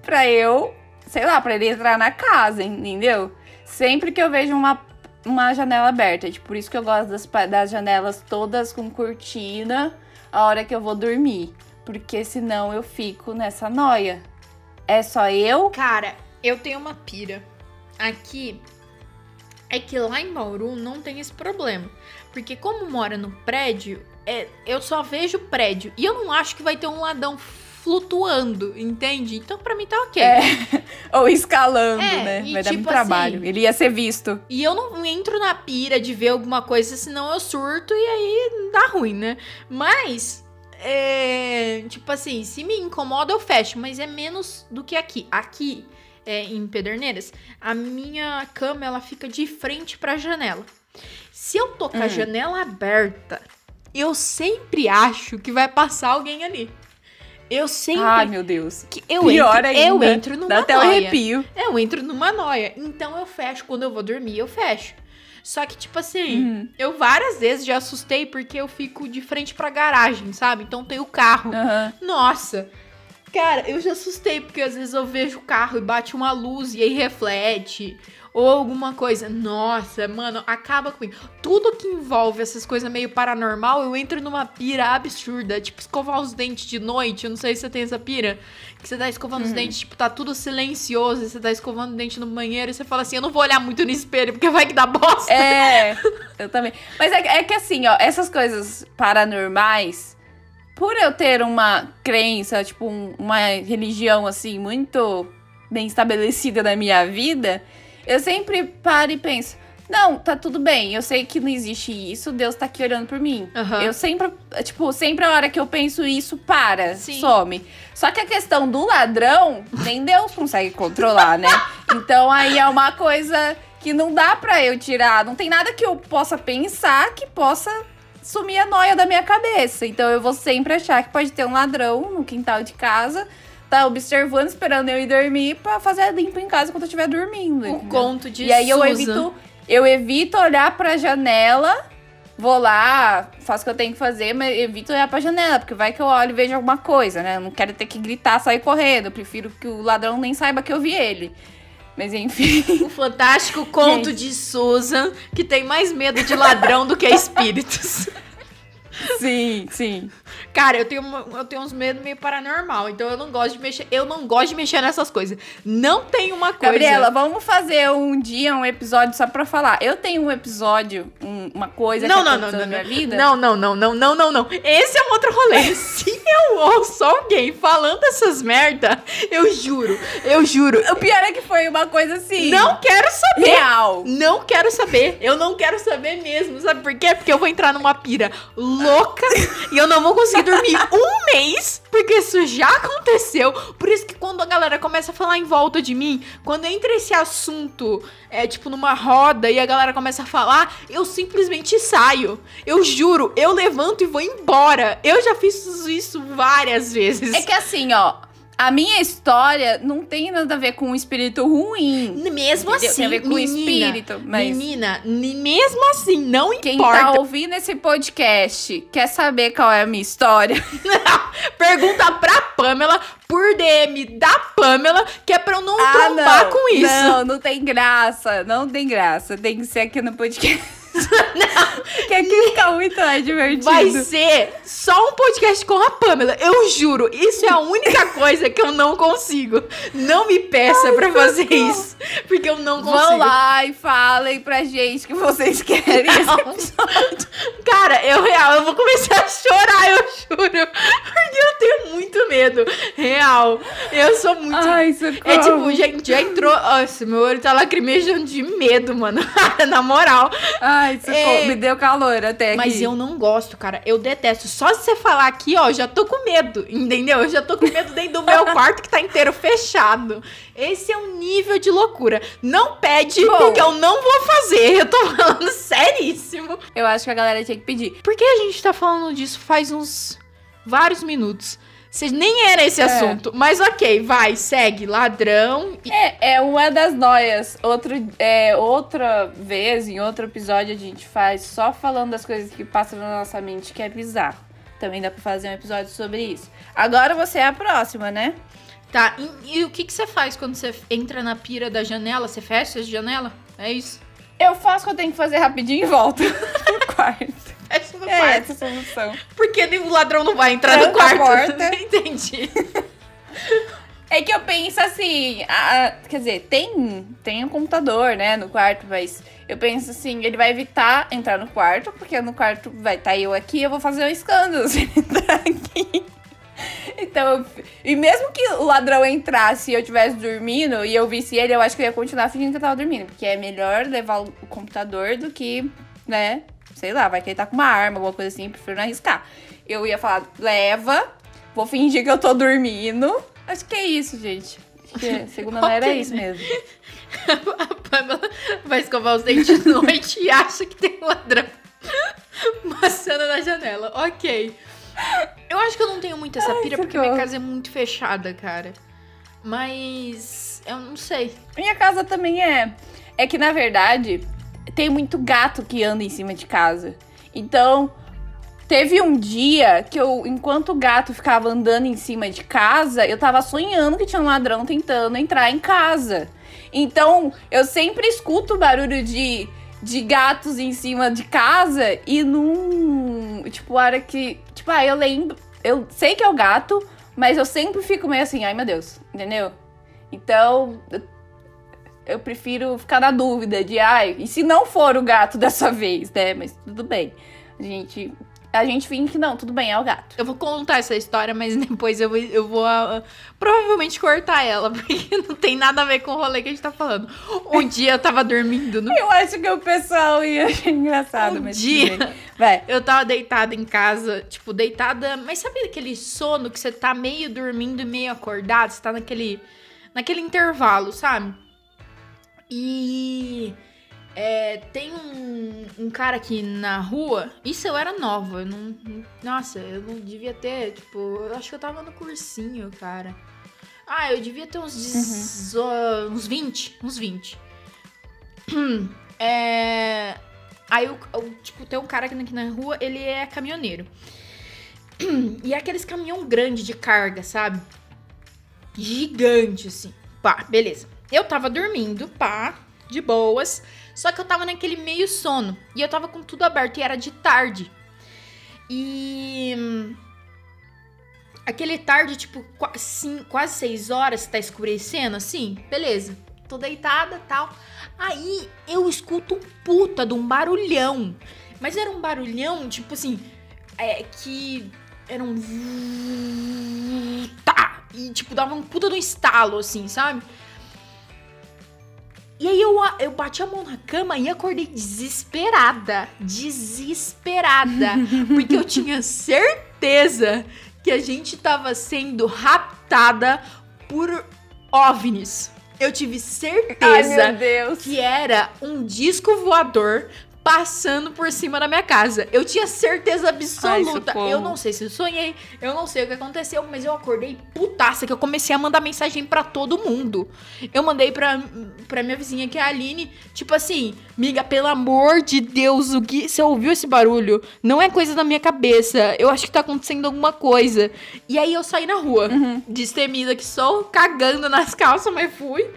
Speaker 2: pra eu, sei lá, pra ele entrar na casa, entendeu? Sempre que eu vejo uma, uma janela aberta. Tipo, por isso que eu gosto das, das janelas todas com cortina a hora que eu vou dormir. Porque senão eu fico nessa noia. É só eu?
Speaker 1: Cara, eu tenho uma pira. Aqui é que lá em Bauru não tem esse problema. Porque como mora no prédio, é, eu só vejo prédio. E eu não acho que vai ter um ladrão flutuando, entende? Então pra mim tá ok.
Speaker 2: É, Ou escalando,
Speaker 1: É,
Speaker 2: né? Vai dar muito
Speaker 1: tipo
Speaker 2: trabalho.
Speaker 1: assim-
Speaker 2: Ele ia ser visto.
Speaker 1: E eu não entro na pira de ver alguma coisa, senão eu surto e aí dá ruim, né? Mas, é, tipo assim, se me incomoda, eu fecho, mas é menos do que aqui. Aqui, é, em Pederneiras, a minha cama ela fica de frente pra janela. Se eu tô com a
Speaker 2: Hum.
Speaker 1: janela aberta, eu sempre acho que vai passar alguém ali. Eu sempre.
Speaker 2: Ai, meu Deus.
Speaker 1: que eu
Speaker 2: Pior
Speaker 1: entro, eu
Speaker 2: ainda.
Speaker 1: entro numa
Speaker 2: Dá até um
Speaker 1: noia.
Speaker 2: arrepio.
Speaker 1: Eu entro numa noia. Então eu fecho. Quando eu vou dormir, eu fecho. Só que, tipo assim,
Speaker 2: Uhum.
Speaker 1: eu várias vezes já assustei porque eu fico de frente pra garagem, sabe? Então tem o carro.
Speaker 2: Aham.
Speaker 1: Nossa! Cara, eu já assustei porque às vezes eu vejo o carro e bate uma luz e aí reflete. Ou alguma coisa. Nossa, mano, acaba comigo. Tudo que envolve essas coisas meio paranormal, eu entro numa pira absurda. Tipo, escovar os dentes de noite. Eu não sei se você tem essa pira. Que você tá escovando os dentes, tipo, tá tudo silencioso. E você tá escovando o dente no banheiro e você fala assim: eu não vou olhar muito no espelho, porque vai que dá bosta.
Speaker 2: É, eu também. Mas é, é que assim, ó, essas coisas paranormais, por eu ter uma crença, tipo, um- uma religião, assim, muito bem estabelecida na minha vida, eu sempre paro e penso. Não, tá tudo bem. Eu sei que não existe isso. Deus tá aqui olhando por mim.
Speaker 1: Aham.
Speaker 2: Eu sempre, tipo, sempre a hora que eu penso isso, para,
Speaker 1: Sim.
Speaker 2: some. Só que a questão do ladrão, nem Deus consegue controlar, né? Então aí é uma coisa que não dá pra eu tirar. Não tem nada que eu possa pensar que possa sumir a noia da minha cabeça. Então eu vou sempre achar que pode ter um ladrão no quintal de casa, tá observando, esperando eu ir dormir pra fazer a limpa em casa enquanto eu estiver dormindo.
Speaker 1: O conto de
Speaker 2: E aí eu evito, eu evito olhar pra janela, vou lá, faço o que eu tenho que fazer, mas evito olhar pra janela, porque vai que eu olho e vejo alguma coisa, né? Eu não quero ter que gritar, sair correndo. Eu prefiro que o ladrão nem saiba que eu vi ele. Mas enfim.
Speaker 1: O fantástico conto de Susan, que tem mais medo de ladrão do que espíritos.
Speaker 2: sim, sim.
Speaker 1: Cara, eu tenho, eu tenho uns medos meio paranormal, então eu não gosto de mexer. Eu não gosto de mexer nessas coisas. Não tem uma coisa.
Speaker 2: Gabriela, vamos fazer um dia um episódio só pra falar. Eu tenho um episódio, um- uma coisa
Speaker 1: não,
Speaker 2: que
Speaker 1: não, não, não,
Speaker 2: na minha vida.
Speaker 1: Não, não, não, não, não, não, não. Esse é um outro rolê. Se eu ouço alguém falando essas merda, eu juro, eu juro.
Speaker 2: O pior é que foi uma coisa assim.
Speaker 1: Não quero saber.
Speaker 2: real.
Speaker 1: Não quero saber. Eu não quero saber mesmo. Sabe por quê? Porque eu vou entrar numa pira louca e eu não vou conseguir dormir um mês. Porque isso já aconteceu. Por isso que quando a galera começa a falar em volta de mim, quando entra esse assunto, é tipo numa roda e a galera começa a falar, eu simplesmente saio. Eu juro, eu levanto e vou embora. Eu já fiz isso várias vezes.
Speaker 2: É que assim, ó, a minha história não tem nada a ver com um espírito ruim.
Speaker 1: Mesmo
Speaker 2: Entendeu?
Speaker 1: assim,
Speaker 2: Tem a ver com
Speaker 1: menina,
Speaker 2: espírito, mas-
Speaker 1: menina, ni- mesmo assim, não
Speaker 2: Quem
Speaker 1: importa.
Speaker 2: tá ouvindo esse podcast quer saber qual é a minha história?
Speaker 1: Pergunta pra Pamela por DM da Pamela, que é pra eu não
Speaker 2: Ah,
Speaker 1: trombar
Speaker 2: não.
Speaker 1: com isso.
Speaker 2: Não, não tem graça. Não tem graça. Tem que ser aqui no podcast. Porque aqui fica muito mais divertido.
Speaker 1: Vai ser só um podcast com a Pamela. Eu juro, isso é a única coisa que eu não consigo. Não me peça pra fazer isso, porque eu não consigo.
Speaker 2: Vão lá e falem pra gente que vocês querem esse
Speaker 1: Não.
Speaker 2: episódio.
Speaker 1: Cara, eu real, eu vou começar a chorar, eu juro. Porque eu tenho muito medo. Real. Eu sou muito.
Speaker 2: Ai, socorro.
Speaker 1: É tipo, gente, já entrou. Nossa, meu olho tá lacrimejando de medo, mano. Na moral.
Speaker 2: Ai, socorro.
Speaker 1: É.
Speaker 2: Me deu calor até aqui.
Speaker 1: Mas eu não gosto, cara. Eu detesto. Só se você falar aqui, ó, já tô com medo, entendeu? Eu já tô com medo dentro do meu quarto que tá inteiro fechado. Esse é um nível de loucura. Não pede,
Speaker 2: Bom.
Speaker 1: porque eu não vou fazer. Eu tô falando seríssimo.
Speaker 2: Eu acho que a galera tinha que pedir.
Speaker 1: Por que a gente tá falando disso faz uns vários minutos? Cê- nem era esse
Speaker 2: É.
Speaker 1: assunto. Mas ok, vai, segue. Ladrão. e-
Speaker 2: É, é uma das noias. Outro, é, outra vez, em outro episódio, a gente faz só falando das coisas que passam na nossa mente, que é bizarro. Também dá pra fazer um episódio sobre isso. Agora você é a próxima, né?
Speaker 1: Tá, e, e o que que você faz quando você entra na pira da janela? Você fecha a janela? É isso?
Speaker 2: Eu faço o que eu tenho que fazer rapidinho e volto pro quarto.
Speaker 1: Fecha no
Speaker 2: É
Speaker 1: quarto.
Speaker 2: essa a solução.
Speaker 1: Porque o ladrão não vai entrar no
Speaker 2: Tranca a
Speaker 1: quarto.
Speaker 2: porta.
Speaker 1: Entendi.
Speaker 2: É que eu penso assim, a- quer dizer, tem, tem um computador, né, no quarto, mas eu penso assim, ele vai evitar entrar no quarto, porque no quarto vai estar eu aqui, eu vou fazer um escândalo se ele entrar aqui. Então, e mesmo que o ladrão entrasse e eu estivesse dormindo e eu visse ele, eu acho que eu ia continuar fingindo que eu tava dormindo, porque é melhor levar o computador do que, né, sei lá, vai que ele tá com uma arma, alguma coisa assim, eu prefiro não arriscar. Eu ia falar, leva, vou fingir que eu tô dormindo. Acho que é isso, gente. Acho que segunda não era isso
Speaker 1: né?
Speaker 2: mesmo.
Speaker 1: A Pamela vai escovar os dentes de noite e acha que tem um ladrão passando na janela. Ok. Eu acho que eu não tenho muito essa pira porque minha casa é muito fechada, cara. Mas eu não sei.
Speaker 2: Minha casa também é. É que, na verdade, tem muito gato que anda em cima de casa. Então, Teve um dia que eu, enquanto o gato ficava andando em cima de casa, eu tava sonhando que tinha um ladrão tentando entrar em casa. Então, eu sempre escuto barulho de, de gatos em cima de casa e não. Tipo, hora que. Tipo, ah, eu lembro. Eu sei que é o gato, mas eu sempre fico meio assim, ai meu Deus, entendeu? Então, eu, prefiro ficar na dúvida de, ai, e se não for o gato dessa vez, né? Mas tudo bem. A gente a gente finge que não, tudo bem, é o gato.
Speaker 1: Eu vou contar essa história, mas depois eu vou, eu vou uh, provavelmente cortar ela, porque não tem nada a ver com o rolê que a gente tá falando. Um dia eu tava dormindo no.
Speaker 2: Eu acho que o pessoal ia achar engraçado,
Speaker 1: Um
Speaker 2: mas.
Speaker 1: dia.
Speaker 2: Vai.
Speaker 1: Eu tava deitada em casa, tipo, deitada. Mas sabe aquele sono que você tá meio dormindo e meio acordado? Você tá naquele. naquele intervalo, sabe? E. é, tem um, um cara aqui na rua. Isso eu era nova. Eu não, nossa, eu não devia ter. Tipo, eu acho que eu tava no cursinho, cara. Ah, eu devia ter uns, dezo- uns 20. Uns 20. É. Aí, o, tipo, tem um cara aqui na, aqui na rua, ele é caminhoneiro. E é aqueles caminhão grande de carga, sabe? Gigante, assim. Pá, beleza. Eu tava dormindo, pá, de boas. Só que eu tava naquele meio sono. E eu tava com tudo aberto e era de tarde. E. Aquele tarde, tipo, quase seis horas, tá escurecendo, assim. Beleza. Tô deitada tal. Aí eu escuto um puta de um barulhão. Mas era um barulhão, tipo assim, é que era um. Tá! E tipo, dava um puta de um estalo, assim, sabe? E aí eu, eu bati a mão na cama e acordei desesperada. Desesperada. porque eu tinha certeza que a gente tava sendo raptada por OVNIs. Eu tive certeza
Speaker 2: Ai, meu Deus.
Speaker 1: que era um disco voador passando por cima da minha casa. Eu tinha certeza absoluta.
Speaker 2: socorro.
Speaker 1: eu não sei se eu sonhei, eu não sei o que aconteceu, mas eu acordei putaça que eu comecei a mandar mensagem pra todo mundo. Eu mandei pra, pra minha vizinha, que é a Aline, tipo assim, miga, pelo amor de Deus, o que você ouviu esse barulho? Não é coisa da minha cabeça. Eu acho que tá acontecendo alguma coisa. E aí eu saí na rua, destemida que sou, cagando nas calças, mas fui.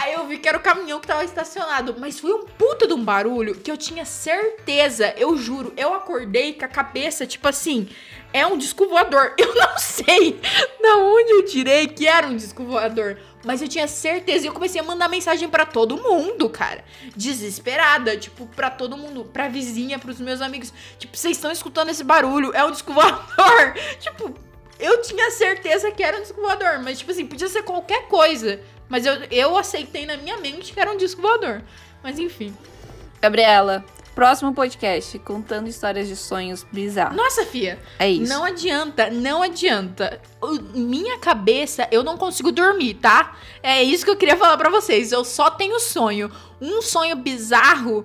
Speaker 1: Aí eu vi que era o caminhão que tava estacionado. Mas foi um puta de um barulho que eu tinha certeza, eu juro. Eu acordei com a cabeça, tipo assim, é um disco voador. Eu não sei da onde eu tirei que era um disco voador. Mas eu tinha certeza e eu comecei a mandar mensagem pra todo mundo, cara. Desesperada, tipo, pra todo mundo, pra vizinha, pros meus amigos. Tipo, vocês estão escutando esse barulho? É um disco voador. tipo, eu tinha certeza que era um disco voador, mas, tipo assim, podia ser qualquer coisa. Mas eu, eu aceitei na minha mente que era um disco voador. Mas enfim.
Speaker 2: Gabriela, próximo podcast, contando histórias de sonhos bizarros.
Speaker 1: Nossa, Fia,
Speaker 2: É isso.
Speaker 1: não adianta, não adianta. O- minha cabeça, eu não consigo dormir, tá? É isso que eu queria falar pra vocês. Eu só tenho sonho. Um sonho bizarro.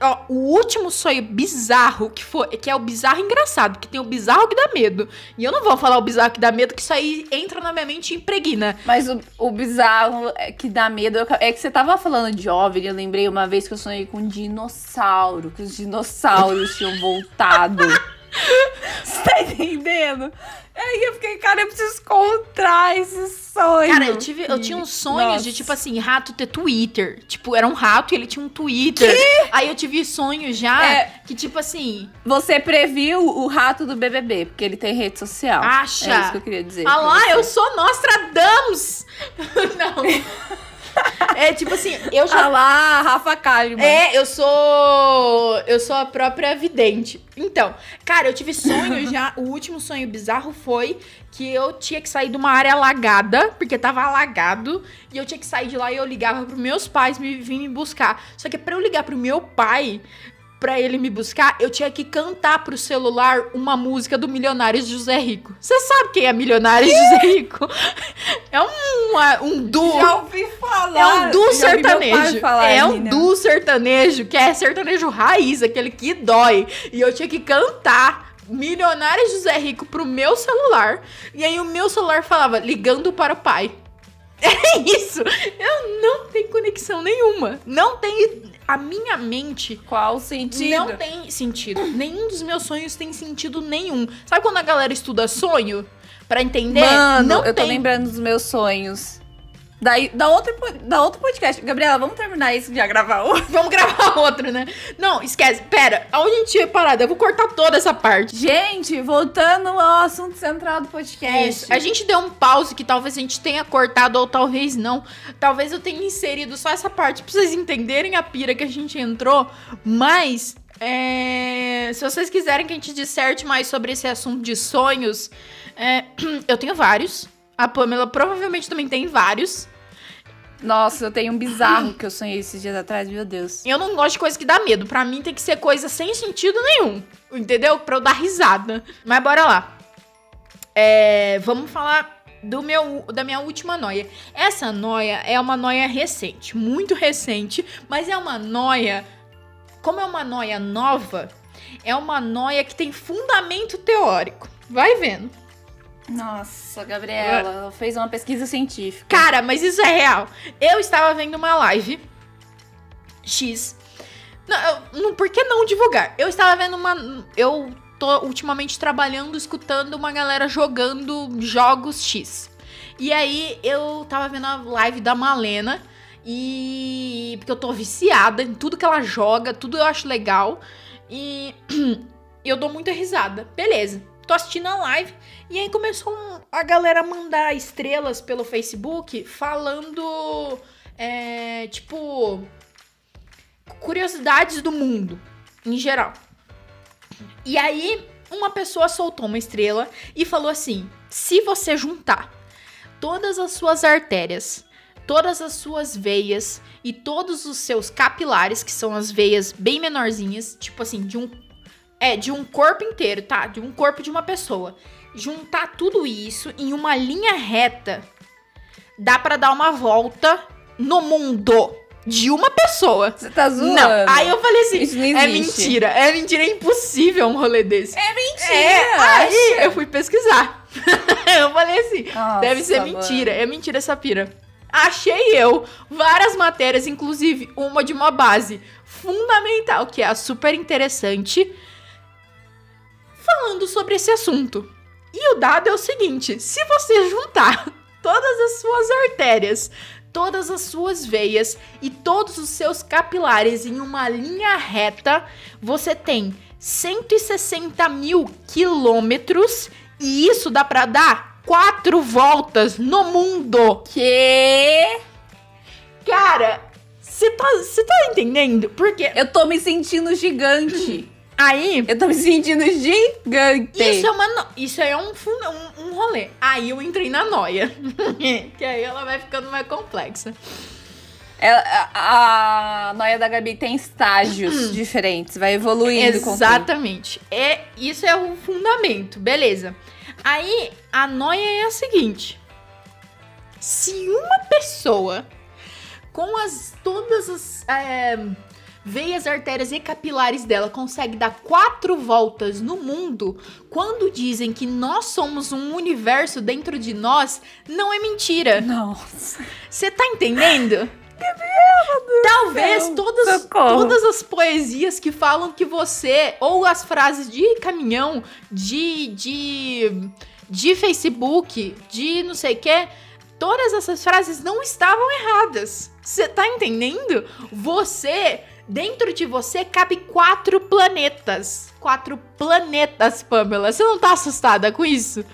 Speaker 1: Ó, o último sonho bizarro que foi, que é o bizarro engraçado, que tem o bizarro que dá medo. E eu não vou falar o bizarro que dá medo, que isso aí entra na minha mente e impregna.
Speaker 2: Mas o, o bizarro é que dá medo é que você tava falando de OVNI, eu lembrei uma vez que eu sonhei com um dinossauro, que os dinossauros tinham voltado. Você tá entendendo? Aí eu fiquei, cara, eu preciso encontrar esse sonho.
Speaker 1: Cara, eu, tive, eu tinha uns sonhos de,
Speaker 2: Nossa.
Speaker 1: tipo assim, rato ter Twitter. Tipo, era um rato e ele tinha um Twitter. Aí eu tive sonhos já
Speaker 2: É.
Speaker 1: que, tipo assim,
Speaker 2: Você previu o rato do BBB, porque ele tem rede social.
Speaker 1: Acha?
Speaker 2: É isso que eu queria dizer.
Speaker 1: ah lá, eu sou Nostradamus! Não. É tipo assim, eu já.
Speaker 2: Ah lá, Rafa Kalimann.
Speaker 1: É, eu sou. Eu sou a própria vidente. Então, cara, eu tive sonho já. O último sonho bizarro foi que eu tinha que sair de uma área alagada, porque tava alagado, e eu tinha que sair de lá e eu ligava pros meus pais me vir me buscar. Só que pra eu ligar pro meu pai, pra ele me buscar, eu tinha que cantar pro celular uma música do Milionários José Rico. Você sabe quem é Milionários José Rico? É um, um duo.
Speaker 2: Já ouvi falar.
Speaker 1: É um duo sertanejo.
Speaker 2: falar,
Speaker 1: é um
Speaker 2: Nina.
Speaker 1: duo sertanejo, que é sertanejo raiz, aquele que dói. E eu tinha que cantar Milionário José Rico pro meu celular. E aí o meu celular falava, ligando para o pai. É isso. Eu não tenho conexão nenhuma. Não tem. A minha mente
Speaker 2: Qual sentido?
Speaker 1: não tem sentido. Nenhum dos meus sonhos tem sentido nenhum. Sabe quando a galera estuda sonho? Pra entender?
Speaker 2: Mano,
Speaker 1: não
Speaker 2: eu tô
Speaker 1: tem.
Speaker 2: lembrando dos meus sonhos. Daí, da, outra, po- da outro podcast. Gabriela, vamos terminar isso já gravar outro?
Speaker 1: Vamos gravar outro, né? Não, esquece. Pera, aonde a gente tinha parado? Eu vou cortar toda essa parte.
Speaker 2: Gente, voltando ao assunto central do podcast.
Speaker 1: Isso. A gente deu um pause que talvez a gente tenha cortado ou talvez não. Talvez eu tenha inserido só essa parte pra vocês entenderem a pira que a gente entrou. Mas, é, se vocês quiserem que a gente disserte mais sobre esse assunto de sonhos, é, eu tenho vários. A Pamela provavelmente também tem vários.
Speaker 2: Nossa, eu tenho um bizarro que eu sonhei esses dias atrás, meu Deus.
Speaker 1: Eu não gosto de coisa que dá medo. Pra mim tem que ser coisa sem sentido nenhum. Entendeu? Pra eu dar risada. Mas bora lá. É, vamos falar do meu, da minha última noia. Essa noia é uma noia recente, muito recente, mas é uma noia. Como é uma noia nova, é uma noia que tem fundamento teórico. Vai vendo.
Speaker 2: Nossa, Gabriela, ela fez uma pesquisa científica.
Speaker 1: Cara, mas isso é real. Eu estava vendo uma live X. Não, não, por que não divulgar? Eu estava vendo uma. Eu tô ultimamente trabalhando, escutando uma galera jogando jogos X. E aí eu tava vendo a live da Malena. E. Porque eu tô viciada em tudo que ela joga, tudo eu acho legal. E. eu dou muita risada. Beleza. Tô assistindo a live. E aí começou a galera mandar estrelas pelo Facebook falando. É, tipo. Curiosidades do mundo, em geral. E aí, uma pessoa soltou uma estrela e falou assim: se você juntar todas as suas artérias, todas as suas veias e todos os seus capilares, que são as veias bem menorzinhas, tipo assim, de um é, de um corpo inteiro, tá? De um corpo de uma pessoa. Juntar tudo isso em uma linha reta, dá pra dar uma volta no mundo de uma pessoa.
Speaker 2: Você tá zoando?
Speaker 1: Não. Aí eu falei assim, é mentira. É mentira, é impossível um rolê desse.
Speaker 2: É mentira.
Speaker 1: É, aí eu fui pesquisar. eu falei assim,
Speaker 2: Nossa,
Speaker 1: deve ser
Speaker 2: mano.
Speaker 1: mentira. É mentira essa pira. Achei eu várias matérias, inclusive uma de uma base fundamental, que é a super interessante, falando sobre esse assunto. E o dado é o seguinte: se você juntar todas as suas artérias, todas as suas veias e todos os seus capilares em uma linha reta, você tem 160 mil quilômetros e isso dá pra dar quatro voltas no mundo.
Speaker 2: Que?
Speaker 1: Cara, você tá, tá entendendo? Porque
Speaker 2: Eu tô me sentindo gigante.
Speaker 1: aí
Speaker 2: Eu tô me sentindo gigante.
Speaker 1: Isso é, uma no- isso aí é um, um, um rolê. Aí eu entrei na noia. que aí ela vai ficando mais complexa.
Speaker 2: Ela- a, a noia da Gabi tem estágios diferentes, vai evoluindo com o tempo.
Speaker 1: Exatamente. É, isso é o fundamento, beleza. Aí a noia é a seguinte: se uma pessoa com as todas as é, veias, artérias e capilares dela consegue dar quatro voltas no mundo, quando dizem que nós somos um universo dentro de nós, não é mentira.
Speaker 2: Nossa.
Speaker 1: Você tá entendendo? Talvez
Speaker 2: céu,
Speaker 1: todas,
Speaker 2: socorro.
Speaker 1: todas as poesias que falam que você, ou as frases de caminhão, de, de, de Facebook, de não sei o que, todas essas frases não estavam erradas. Você tá entendendo? Você, dentro de você, cabe quatro planetas. Quatro planetas, Pamela. Você não tá assustada com isso?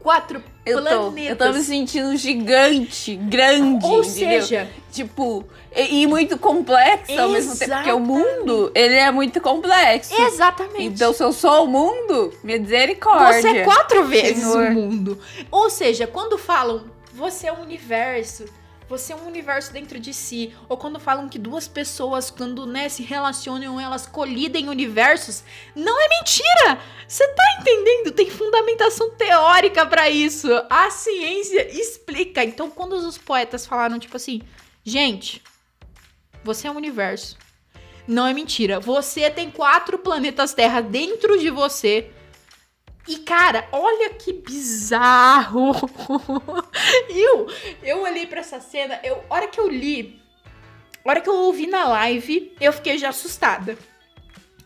Speaker 1: Quatro
Speaker 2: Eu tô, eu
Speaker 1: planetas.
Speaker 2: tô me sentindo gigante, grande,
Speaker 1: Ou
Speaker 2: entendeu?
Speaker 1: seja,
Speaker 2: Tipo, e, e muito complexo ao mesmo tempo, porque o mundo, ele é muito complexo.
Speaker 1: exatamente.
Speaker 2: Então, se eu sou o mundo, misericórdia.
Speaker 1: Você é quatro vezes
Speaker 2: Senhor.
Speaker 1: o mundo. Ou seja, quando falam você é um universo, você é um universo dentro de si, ou quando falam que duas pessoas, quando né, se relacionam, elas colidem universos, não é mentira! Você tá entendendo? Tem fundamentação teórica pra isso. A ciência explica. Então, quando os poetas falaram, tipo assim, gente, você é um universo. Não é mentira. Você tem quatro planetas Terra dentro de você E, cara, olha que bizarro. eu, eu olhei pra essa cena, eu, hora que eu li, hora que eu ouvi na live, eu fiquei já assustada.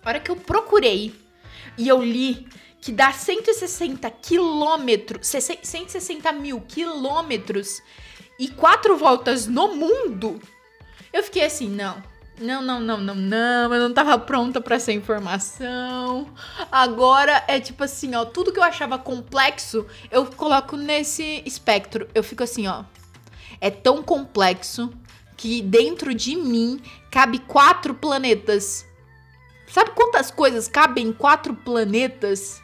Speaker 1: Hora que eu procurei e eu li que dá 160 quilômetros, 160 mil quilômetros e quatro voltas no mundo, eu fiquei assim, não, não, não, não, não, não, eu não tava pronta para essa informação. Agora é tipo assim, ó, tudo que eu achava complexo, eu coloco nesse espectro. Eu fico assim, ó. É tão complexo que dentro de mim cabe quatro planetas. Sabe quantas coisas cabem em quatro planetas?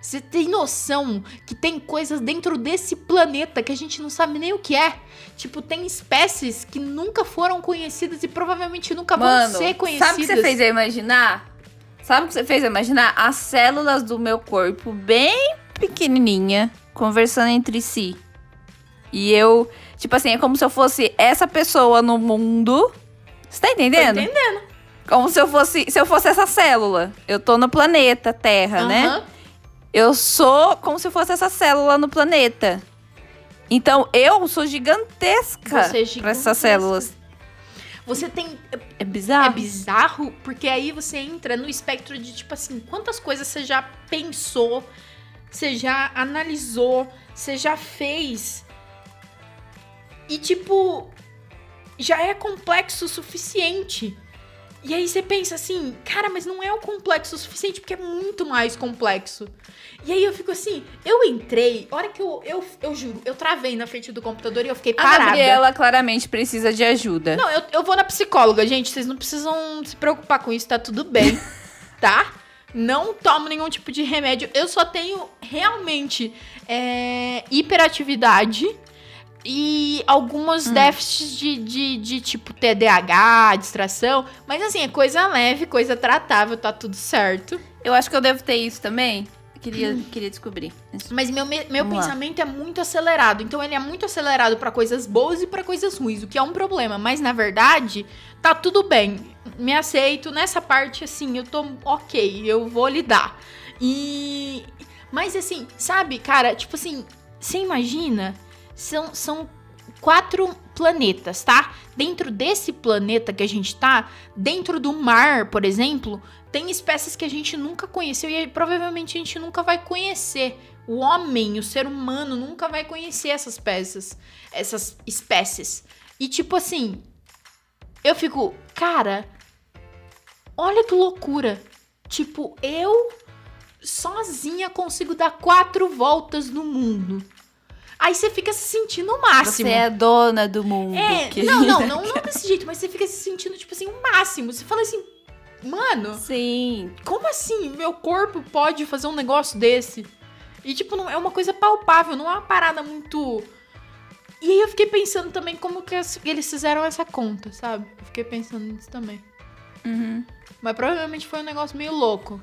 Speaker 1: Você tem noção que tem coisas dentro desse planeta que a gente não sabe nem o que é? Tipo, tem espécies que nunca foram conhecidas e provavelmente nunca
Speaker 2: Mano,
Speaker 1: vão ser conhecidas.
Speaker 2: Sabe o que você fez eu imaginar? Sabe o que você fez eu imaginar? As células do meu corpo bem pequenininha conversando entre si. E eu, tipo assim, é como se eu fosse essa pessoa no mundo. Você tá entendendo?
Speaker 1: Tô entendendo.
Speaker 2: Como se eu fosse, se eu fosse essa célula. Eu tô no planeta Terra, uhum. né? Eu sou como se fosse essa célula no planeta. Então eu sou gigantesca Você é gigantesca. para essas células.
Speaker 1: Você tem.
Speaker 2: É bizarro.
Speaker 1: É bizarro, porque aí você entra no espectro de tipo assim, quantas coisas você já pensou, você já analisou, você já fez. E tipo, já é complexo o suficiente. E aí você pensa assim, cara, mas não é o complexo o suficiente, porque é muito mais complexo. E aí eu fico assim, eu entrei, hora que eu, eu, eu juro, eu travei na frente do computador e eu fiquei parada. A
Speaker 2: Gabriela claramente precisa de ajuda.
Speaker 1: Não, eu, eu vou na psicóloga, gente, vocês não precisam se preocupar com isso, tá tudo bem, tá? Não tomo nenhum tipo de remédio, eu só tenho realmente é, hiperatividade e alguns hum. déficits de, de, de, tipo TDAH, distração. Mas assim, é coisa leve, coisa tratável, tá tudo certo.
Speaker 2: Eu acho que eu devo ter isso também. Queria, hum. queria descobrir.
Speaker 1: Mas meu, meu pensamento lá. é muito acelerado. Então ele é muito acelerado para coisas boas e para coisas ruins, o que é um problema. Mas na verdade, tá tudo bem. Me aceito. Nessa parte, assim, eu tô ok, eu vou lidar. E. Mas assim, sabe, cara, tipo assim, você imagina são, são quatro planetas, tá? Dentro desse planeta que a gente tá, dentro do mar, por exemplo, tem espécies que a gente nunca conheceu e provavelmente a gente nunca vai conhecer. O homem, o ser humano, nunca vai conhecer essas peças, essas espécies. E tipo assim, eu fico, cara, olha que loucura. Tipo, eu sozinha consigo dar quatro voltas no mundo. Aí você fica se sentindo o máximo.
Speaker 2: Você é dona do mundo.
Speaker 1: É, não, não, não, não desse jeito, mas você fica se sentindo, tipo assim, o máximo. Você fala assim, mano.
Speaker 2: Sim.
Speaker 1: Como assim? Meu corpo pode fazer um negócio desse? E, tipo, não é uma coisa palpável, não é uma parada muito. E aí eu fiquei pensando também como que eles fizeram essa conta, sabe? Eu fiquei pensando nisso também.
Speaker 2: Uhum.
Speaker 1: Mas provavelmente foi um negócio meio louco.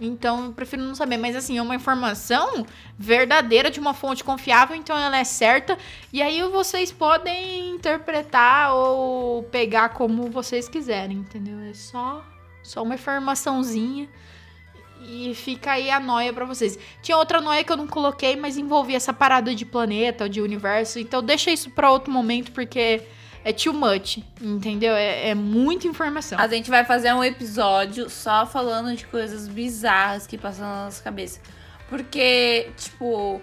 Speaker 1: Então eu prefiro não saber. Mas assim, é uma informação verdadeira de uma fonte confiável, então ela é certa. E aí vocês podem interpretar ou pegar como vocês quiserem, entendeu? É só, só uma informaçãozinha. E fica aí a noia para vocês. Tinha outra noia que eu não coloquei, mas envolvia essa parada de planeta, de universo. Então deixa isso para outro momento, porque é too much, entendeu? É, é muita informação.
Speaker 2: A gente vai fazer um episódio só falando de coisas bizarras que passam na nossa cabeça. Porque, tipo,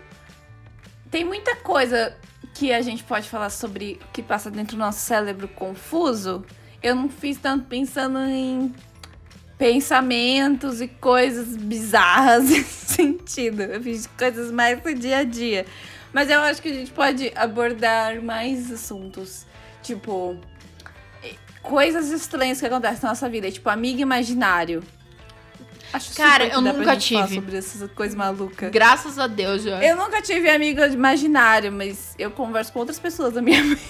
Speaker 2: tem muita coisa que a gente pode falar sobre que passa dentro do nosso cérebro confuso. Eu não fiz tanto pensando em pensamentos e coisas bizarras nesse sentido. Eu fiz coisas mais do dia a dia. Mas eu acho que a gente pode abordar mais assuntos Tipo, coisas estranhas que acontecem na nossa vida. Tipo, amigo imaginário.
Speaker 1: Acho Cara, eu nunca tive.
Speaker 2: sobre essas coisas malucas.
Speaker 1: Graças a Deus, já.
Speaker 2: Eu nunca tive amigo imaginário, mas eu converso com outras pessoas da minha mente.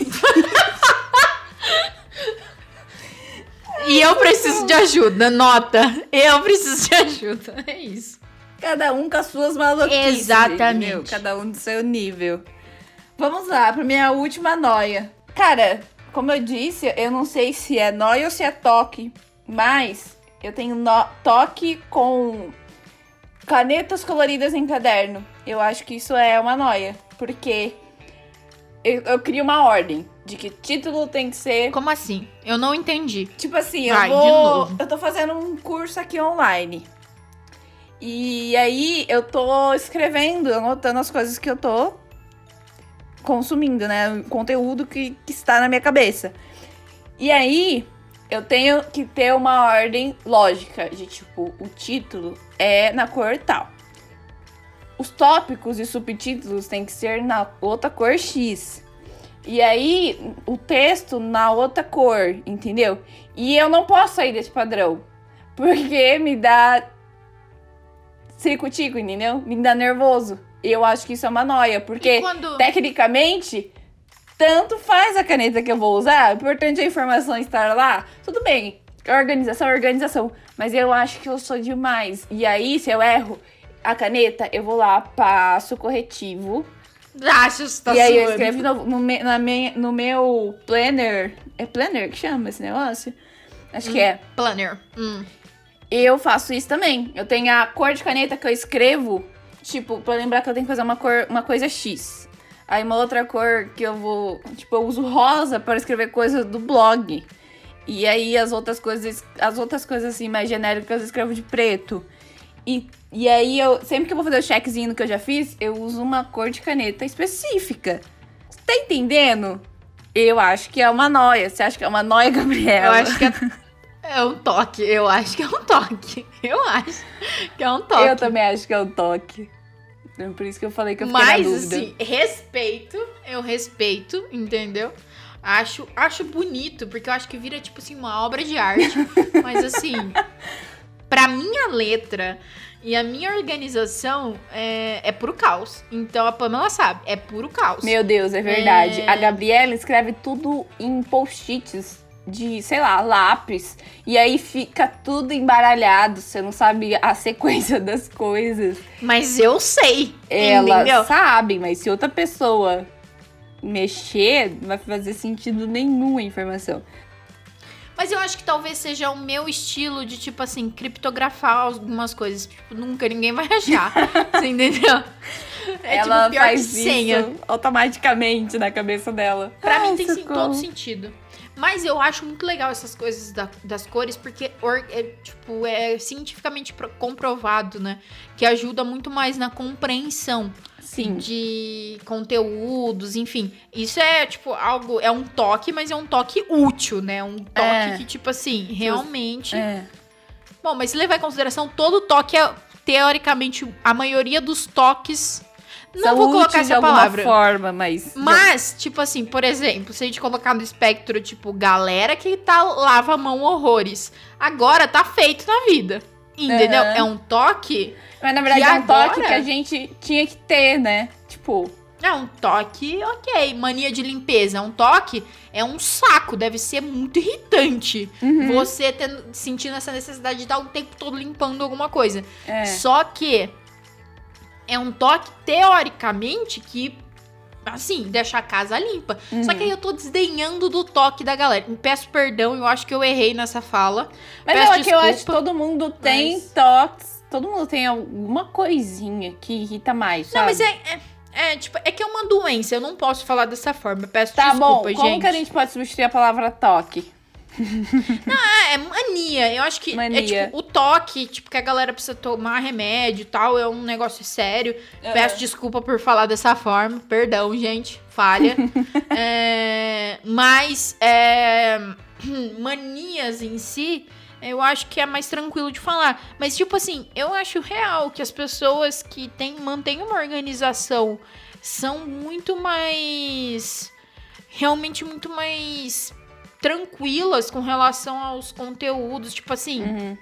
Speaker 1: e eu preciso de ajuda, nota. Eu preciso de ajuda. É isso.
Speaker 2: Cada um com as suas maluquices.
Speaker 1: Exatamente. Meu,
Speaker 2: cada um do seu nível. Vamos lá, pra minha última noia. Cara, como eu disse, eu não sei se é nóia ou se é toque, mas eu tenho no toque com canetas coloridas em caderno. Eu acho que isso é uma noia. Porque eu, eu crio uma ordem de que título tem que ser.
Speaker 1: Como assim? Eu não entendi.
Speaker 2: Tipo assim,
Speaker 1: Vai,
Speaker 2: eu vou. Eu tô fazendo um curso aqui online. E aí eu tô escrevendo, anotando as coisas que eu tô consumindo, né? O conteúdo que, que está na minha cabeça. E aí eu tenho que ter uma ordem lógica de tipo, o título é na cor tal. Os tópicos e subtítulos têm que ser na outra cor X. E aí, o texto na outra cor, entendeu? E eu não posso sair desse padrão. Porque me dá circo-tico, entendeu? Me dá nervoso. Eu acho que isso é uma noia. Porque,
Speaker 1: quando-
Speaker 2: tecnicamente, tanto faz a caneta que eu vou usar. O importante é a informação estar lá. Tudo bem. Organização, é organização. Mas eu acho que eu sou demais. E aí, se eu erro a caneta, eu vou lá, passo o corretivo.
Speaker 1: Acho que tá
Speaker 2: e aí eu escrevo no, no, me- na no meu planner. É planner que chama esse negócio? Acho que é.
Speaker 1: Planner. Hum.
Speaker 2: Eu faço isso também. Eu tenho a cor de caneta que eu escrevo, tipo, pra lembrar que eu tenho que fazer uma cor, uma coisa X. Aí uma outra cor que eu vou, tipo, eu uso rosa para escrever coisas do blog. E aí as outras coisas, as outras coisas assim mais genéricas eu escrevo de preto. E, e aí eu, sempre que eu vou fazer o checkzinho que eu já fiz, eu uso uma cor de caneta específica. Você tá entendendo? Eu acho que é uma noia. Você acha que é uma noia,
Speaker 1: Eu
Speaker 2: Gabriela?
Speaker 1: acho que é, é um toque. Eu acho que é um toque. Eu acho que é um toque.
Speaker 2: Eu também acho que é um toque. É Por isso que eu falei que eu fiquei
Speaker 1: Mas,
Speaker 2: na dúvida.
Speaker 1: assim, respeito. Eu respeito, entendeu? Acho, acho bonito, porque eu acho que vira, tipo assim, uma obra de arte. Mas, assim, pra minha letra e a minha organização é, é puro caos. Então, a Pamela sabe, é puro caos.
Speaker 2: Meu Deus, é verdade.
Speaker 1: É.
Speaker 2: A Gabriela escreve tudo em post-its de, sei lá, lápis. E aí fica tudo embaralhado. Você não sabe a sequência das coisas.
Speaker 1: Mas eu sei,
Speaker 2: Elas
Speaker 1: entendeu?
Speaker 2: sabem, mas se outra pessoa mexer, não vai fazer sentido nenhum a informação.
Speaker 1: Mas eu acho que talvez seja o meu estilo de, tipo assim, criptografar algumas coisas. Tipo, nunca ninguém vai achar. você entendeu? É
Speaker 2: Ela
Speaker 1: tipo pior
Speaker 2: faz
Speaker 1: que senha.
Speaker 2: automaticamente na cabeça dela.
Speaker 1: Pra
Speaker 2: Ai,
Speaker 1: mim tem sim, todo sentido. Mas eu acho muito legal essas coisas da- das cores, porque or- é, tipo, é cientificamente pro- comprovado, né? Que ajuda muito mais na compreensão
Speaker 2: Sim.
Speaker 1: de conteúdos, enfim. Isso é, tipo, algo. É um toque, mas é um toque útil, né? Um toque
Speaker 2: É.
Speaker 1: que, tipo assim, realmente.
Speaker 2: É.
Speaker 1: Bom, mas se levar em consideração, todo toque é, teoricamente, a maioria dos toques. Não
Speaker 2: São
Speaker 1: vou colocar
Speaker 2: de
Speaker 1: essa
Speaker 2: alguma
Speaker 1: palavra.
Speaker 2: forma, mas.
Speaker 1: Mas, tipo assim, por exemplo, se a gente colocar no espectro, tipo, galera que tá lava a mão horrores. Agora tá feito na vida. Entendeu?
Speaker 2: Aham.
Speaker 1: É um toque.
Speaker 2: Mas na verdade é um toque
Speaker 1: agora?
Speaker 2: que a gente tinha que ter, né? Tipo,
Speaker 1: É um toque, ok. Mania de limpeza. Um toque é um saco. Deve ser muito irritante.
Speaker 2: Uhum.
Speaker 1: Você tendo, sentindo essa necessidade de estar o tempo todo limpando alguma coisa.
Speaker 2: é.
Speaker 1: Só que é um toque, teoricamente, que. Assim, deixa a casa limpa. Só
Speaker 2: Uhum.
Speaker 1: que aí eu tô desdenhando do toque da galera. Peço perdão, eu acho que eu errei nessa fala.
Speaker 2: Mas
Speaker 1: Peço
Speaker 2: não, é que eu acho que todo mundo tem
Speaker 1: mas-
Speaker 2: toques. Todo mundo tem alguma coisinha que irrita mais, sabe?
Speaker 1: Não, mas é, é, é, tipo, é que é uma doença. Eu não posso falar dessa forma. Peço
Speaker 2: Tá bom,
Speaker 1: desculpa,
Speaker 2: como
Speaker 1: gente.
Speaker 2: que a gente pode substituir a palavra toque?
Speaker 1: Ah, é mania. Eu acho que
Speaker 2: Mania.
Speaker 1: é tipo o toque, tipo, que a galera precisa tomar remédio e tal, é um negócio sério. Peço desculpa por falar dessa forma. Perdão, gente. Falha. É, mas é, manias em si, eu acho que é mais tranquilo de falar. Mas, tipo assim, eu acho real que as pessoas que têm, mantêm uma organização são muito mais. Realmente muito mais tranquilas com relação aos conteúdos. Tipo assim,
Speaker 2: Uhum.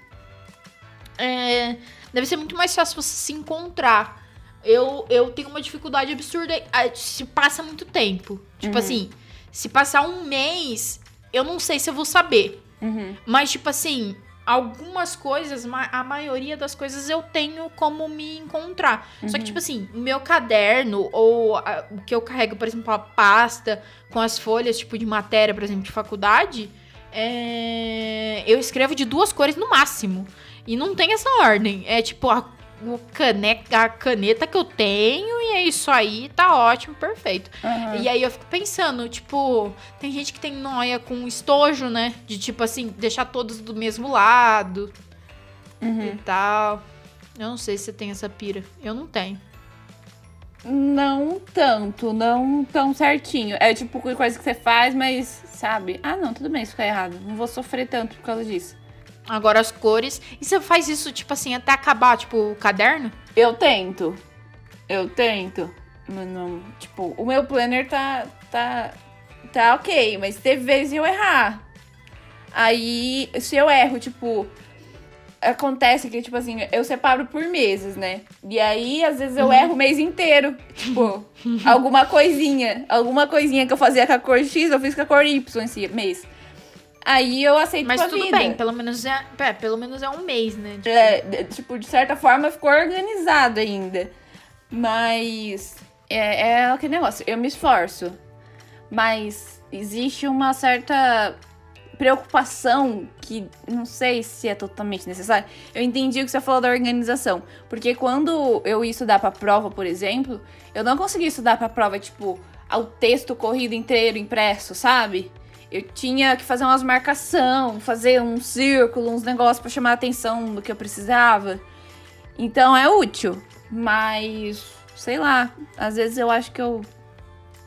Speaker 1: é, deve ser muito mais fácil você se encontrar. Eu, eu tenho uma dificuldade absurda ah, se passa muito tempo. Tipo
Speaker 2: Uhum.
Speaker 1: assim, se passar um mês, eu não sei se eu vou saber.
Speaker 2: Uhum.
Speaker 1: Mas, tipo assim, algumas coisas, a maioria das coisas eu tenho como me encontrar. Só que,
Speaker 2: Uhum.
Speaker 1: tipo assim, o meu caderno, ou a- o que eu carrego, por exemplo, a pasta com as folhas, tipo, de matéria, por exemplo, de faculdade, é, eu escrevo de duas cores no máximo. E não tem essa ordem. É tipo, a o caneca, a caneta que eu tenho e é isso aí, tá ótimo, perfeito.
Speaker 2: Aham.
Speaker 1: E aí eu fico pensando, tipo, tem gente que tem noia com estojo, né? De tipo assim, deixar todos do mesmo lado
Speaker 2: Uhum.
Speaker 1: e tal. Eu não sei se você tem essa pira. Eu não tenho.
Speaker 2: Não tanto, não tão certinho. É tipo coisa que você faz, mas sabe? Ah, não, tudo bem, isso fica errado. Não vou sofrer tanto por causa disso.
Speaker 1: Agora as cores. E você faz isso, tipo assim, até acabar, tipo, o caderno?
Speaker 2: Eu tento. Eu tento. Mas não, tipo, o meu planner tá, tá, tá ok, mas teve vezes eu errar. Aí, se eu erro, tipo, acontece que, tipo assim, eu separo por meses, né? E aí, às vezes, eu erro o mês inteiro. Tipo, alguma coisinha. Alguma coisinha que eu fazia com a cor X, eu fiz com a cor Y esse mês. Aí eu aceito
Speaker 1: Mas tudo
Speaker 2: vida.
Speaker 1: bem, pelo menos é, é, pelo menos é um mês, né? Tipo,
Speaker 2: É, de- tipo, de certa forma ficou organizado ainda. Mas é, é aquele negócio, eu me esforço. Mas existe uma certa preocupação que não sei se é totalmente necessária. Eu entendi o que você falou da organização. Porque quando eu ia estudar pra prova, por exemplo, eu não conseguia estudar pra prova, tipo, ao texto corrido inteiro impresso, sabe? Eu tinha que fazer umas marcação, fazer um círculo, uns negócios pra chamar a atenção do que eu precisava. Então é útil, mas sei lá, às vezes eu acho que eu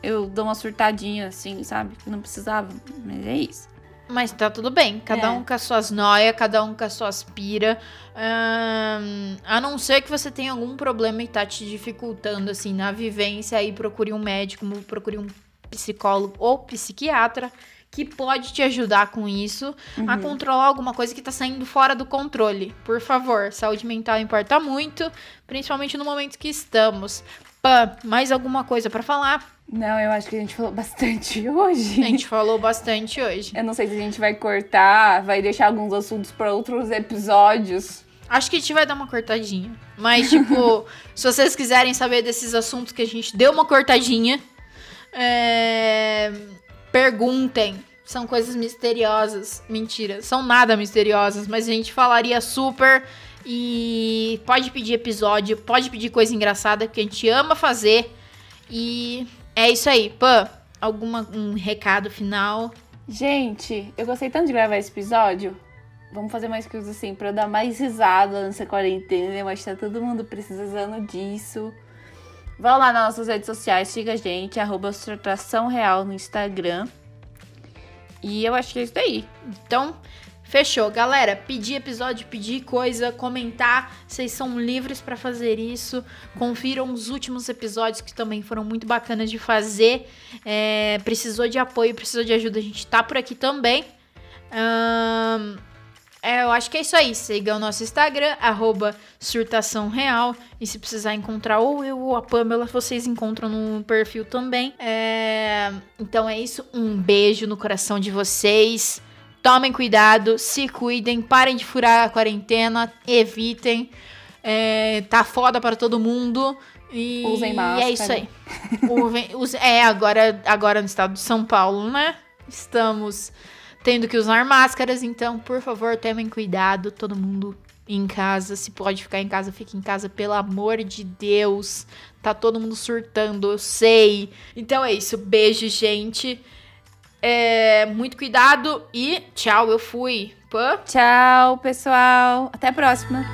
Speaker 2: eu dou uma surtadinha assim, sabe? Que não precisava, mas é isso.
Speaker 1: Mas tá tudo bem. Cada
Speaker 2: É.
Speaker 1: um com as suas noias, cada um com as suas pira. Ahn, a não ser que você tenha algum problema e tá te dificultando, assim, na vivência, aí procure um médico, procure um psicólogo ou psiquiatra que pode te ajudar com isso a
Speaker 2: Uhum.
Speaker 1: controlar alguma coisa que tá saindo fora do controle. Por favor, saúde mental importa muito, principalmente no momento que estamos. Pã, mais alguma coisa pra falar?
Speaker 2: Não, eu acho que a gente falou bastante hoje.
Speaker 1: A gente falou bastante hoje.
Speaker 2: Eu não sei se a gente vai cortar, vai deixar alguns assuntos para outros episódios.
Speaker 1: Acho que a gente vai dar uma cortadinha. Mas, tipo, se vocês quiserem saber desses assuntos que a gente deu uma cortadinha, é, perguntem. São coisas misteriosas. Mentira, são nada misteriosas, mas a gente falaria super. E pode pedir episódio, pode pedir coisa engraçada, que a gente ama fazer. E é isso aí. Pã, alguma um recado final?
Speaker 2: Gente, eu gostei tanto de gravar esse episódio. Vamos fazer mais coisas assim pra eu dar mais risada nessa quarentena. Eu acho que tá todo mundo precisando disso. Vão lá nas nossas redes sociais, siga a gente, arroba Surtação Real no Instagram. E eu acho que é isso aí.
Speaker 1: Então, fechou. Galera, pedir episódio, pedir coisa, comentar. Vocês são livres pra fazer isso. Confiram os últimos episódios que também foram muito bacanas de fazer. É, precisou de apoio, precisou de ajuda, a gente tá por aqui também. Ahn, é, eu acho que é isso aí. Siga o nosso Instagram, arroba surtação real. E se precisar encontrar ou eu ou a Pamela, vocês encontram no perfil também. É, então é isso. Um beijo no coração de vocês. Tomem cuidado, se cuidem, parem de furar a quarentena, evitem. É, tá foda para todo mundo. E
Speaker 2: Usem
Speaker 1: E é
Speaker 2: máscara.
Speaker 1: isso aí. Uvem- use- é, agora, agora no estado de São Paulo, né? Estamos tendo que usar máscaras, então, por favor, tomem cuidado, todo mundo em casa. Se pode ficar em casa, fique em casa, pelo amor de Deus. Tá todo mundo surtando, eu sei. Então é isso, beijo, gente. É, muito cuidado e tchau, eu fui. Pã?
Speaker 2: Tchau, pessoal. Até a próxima.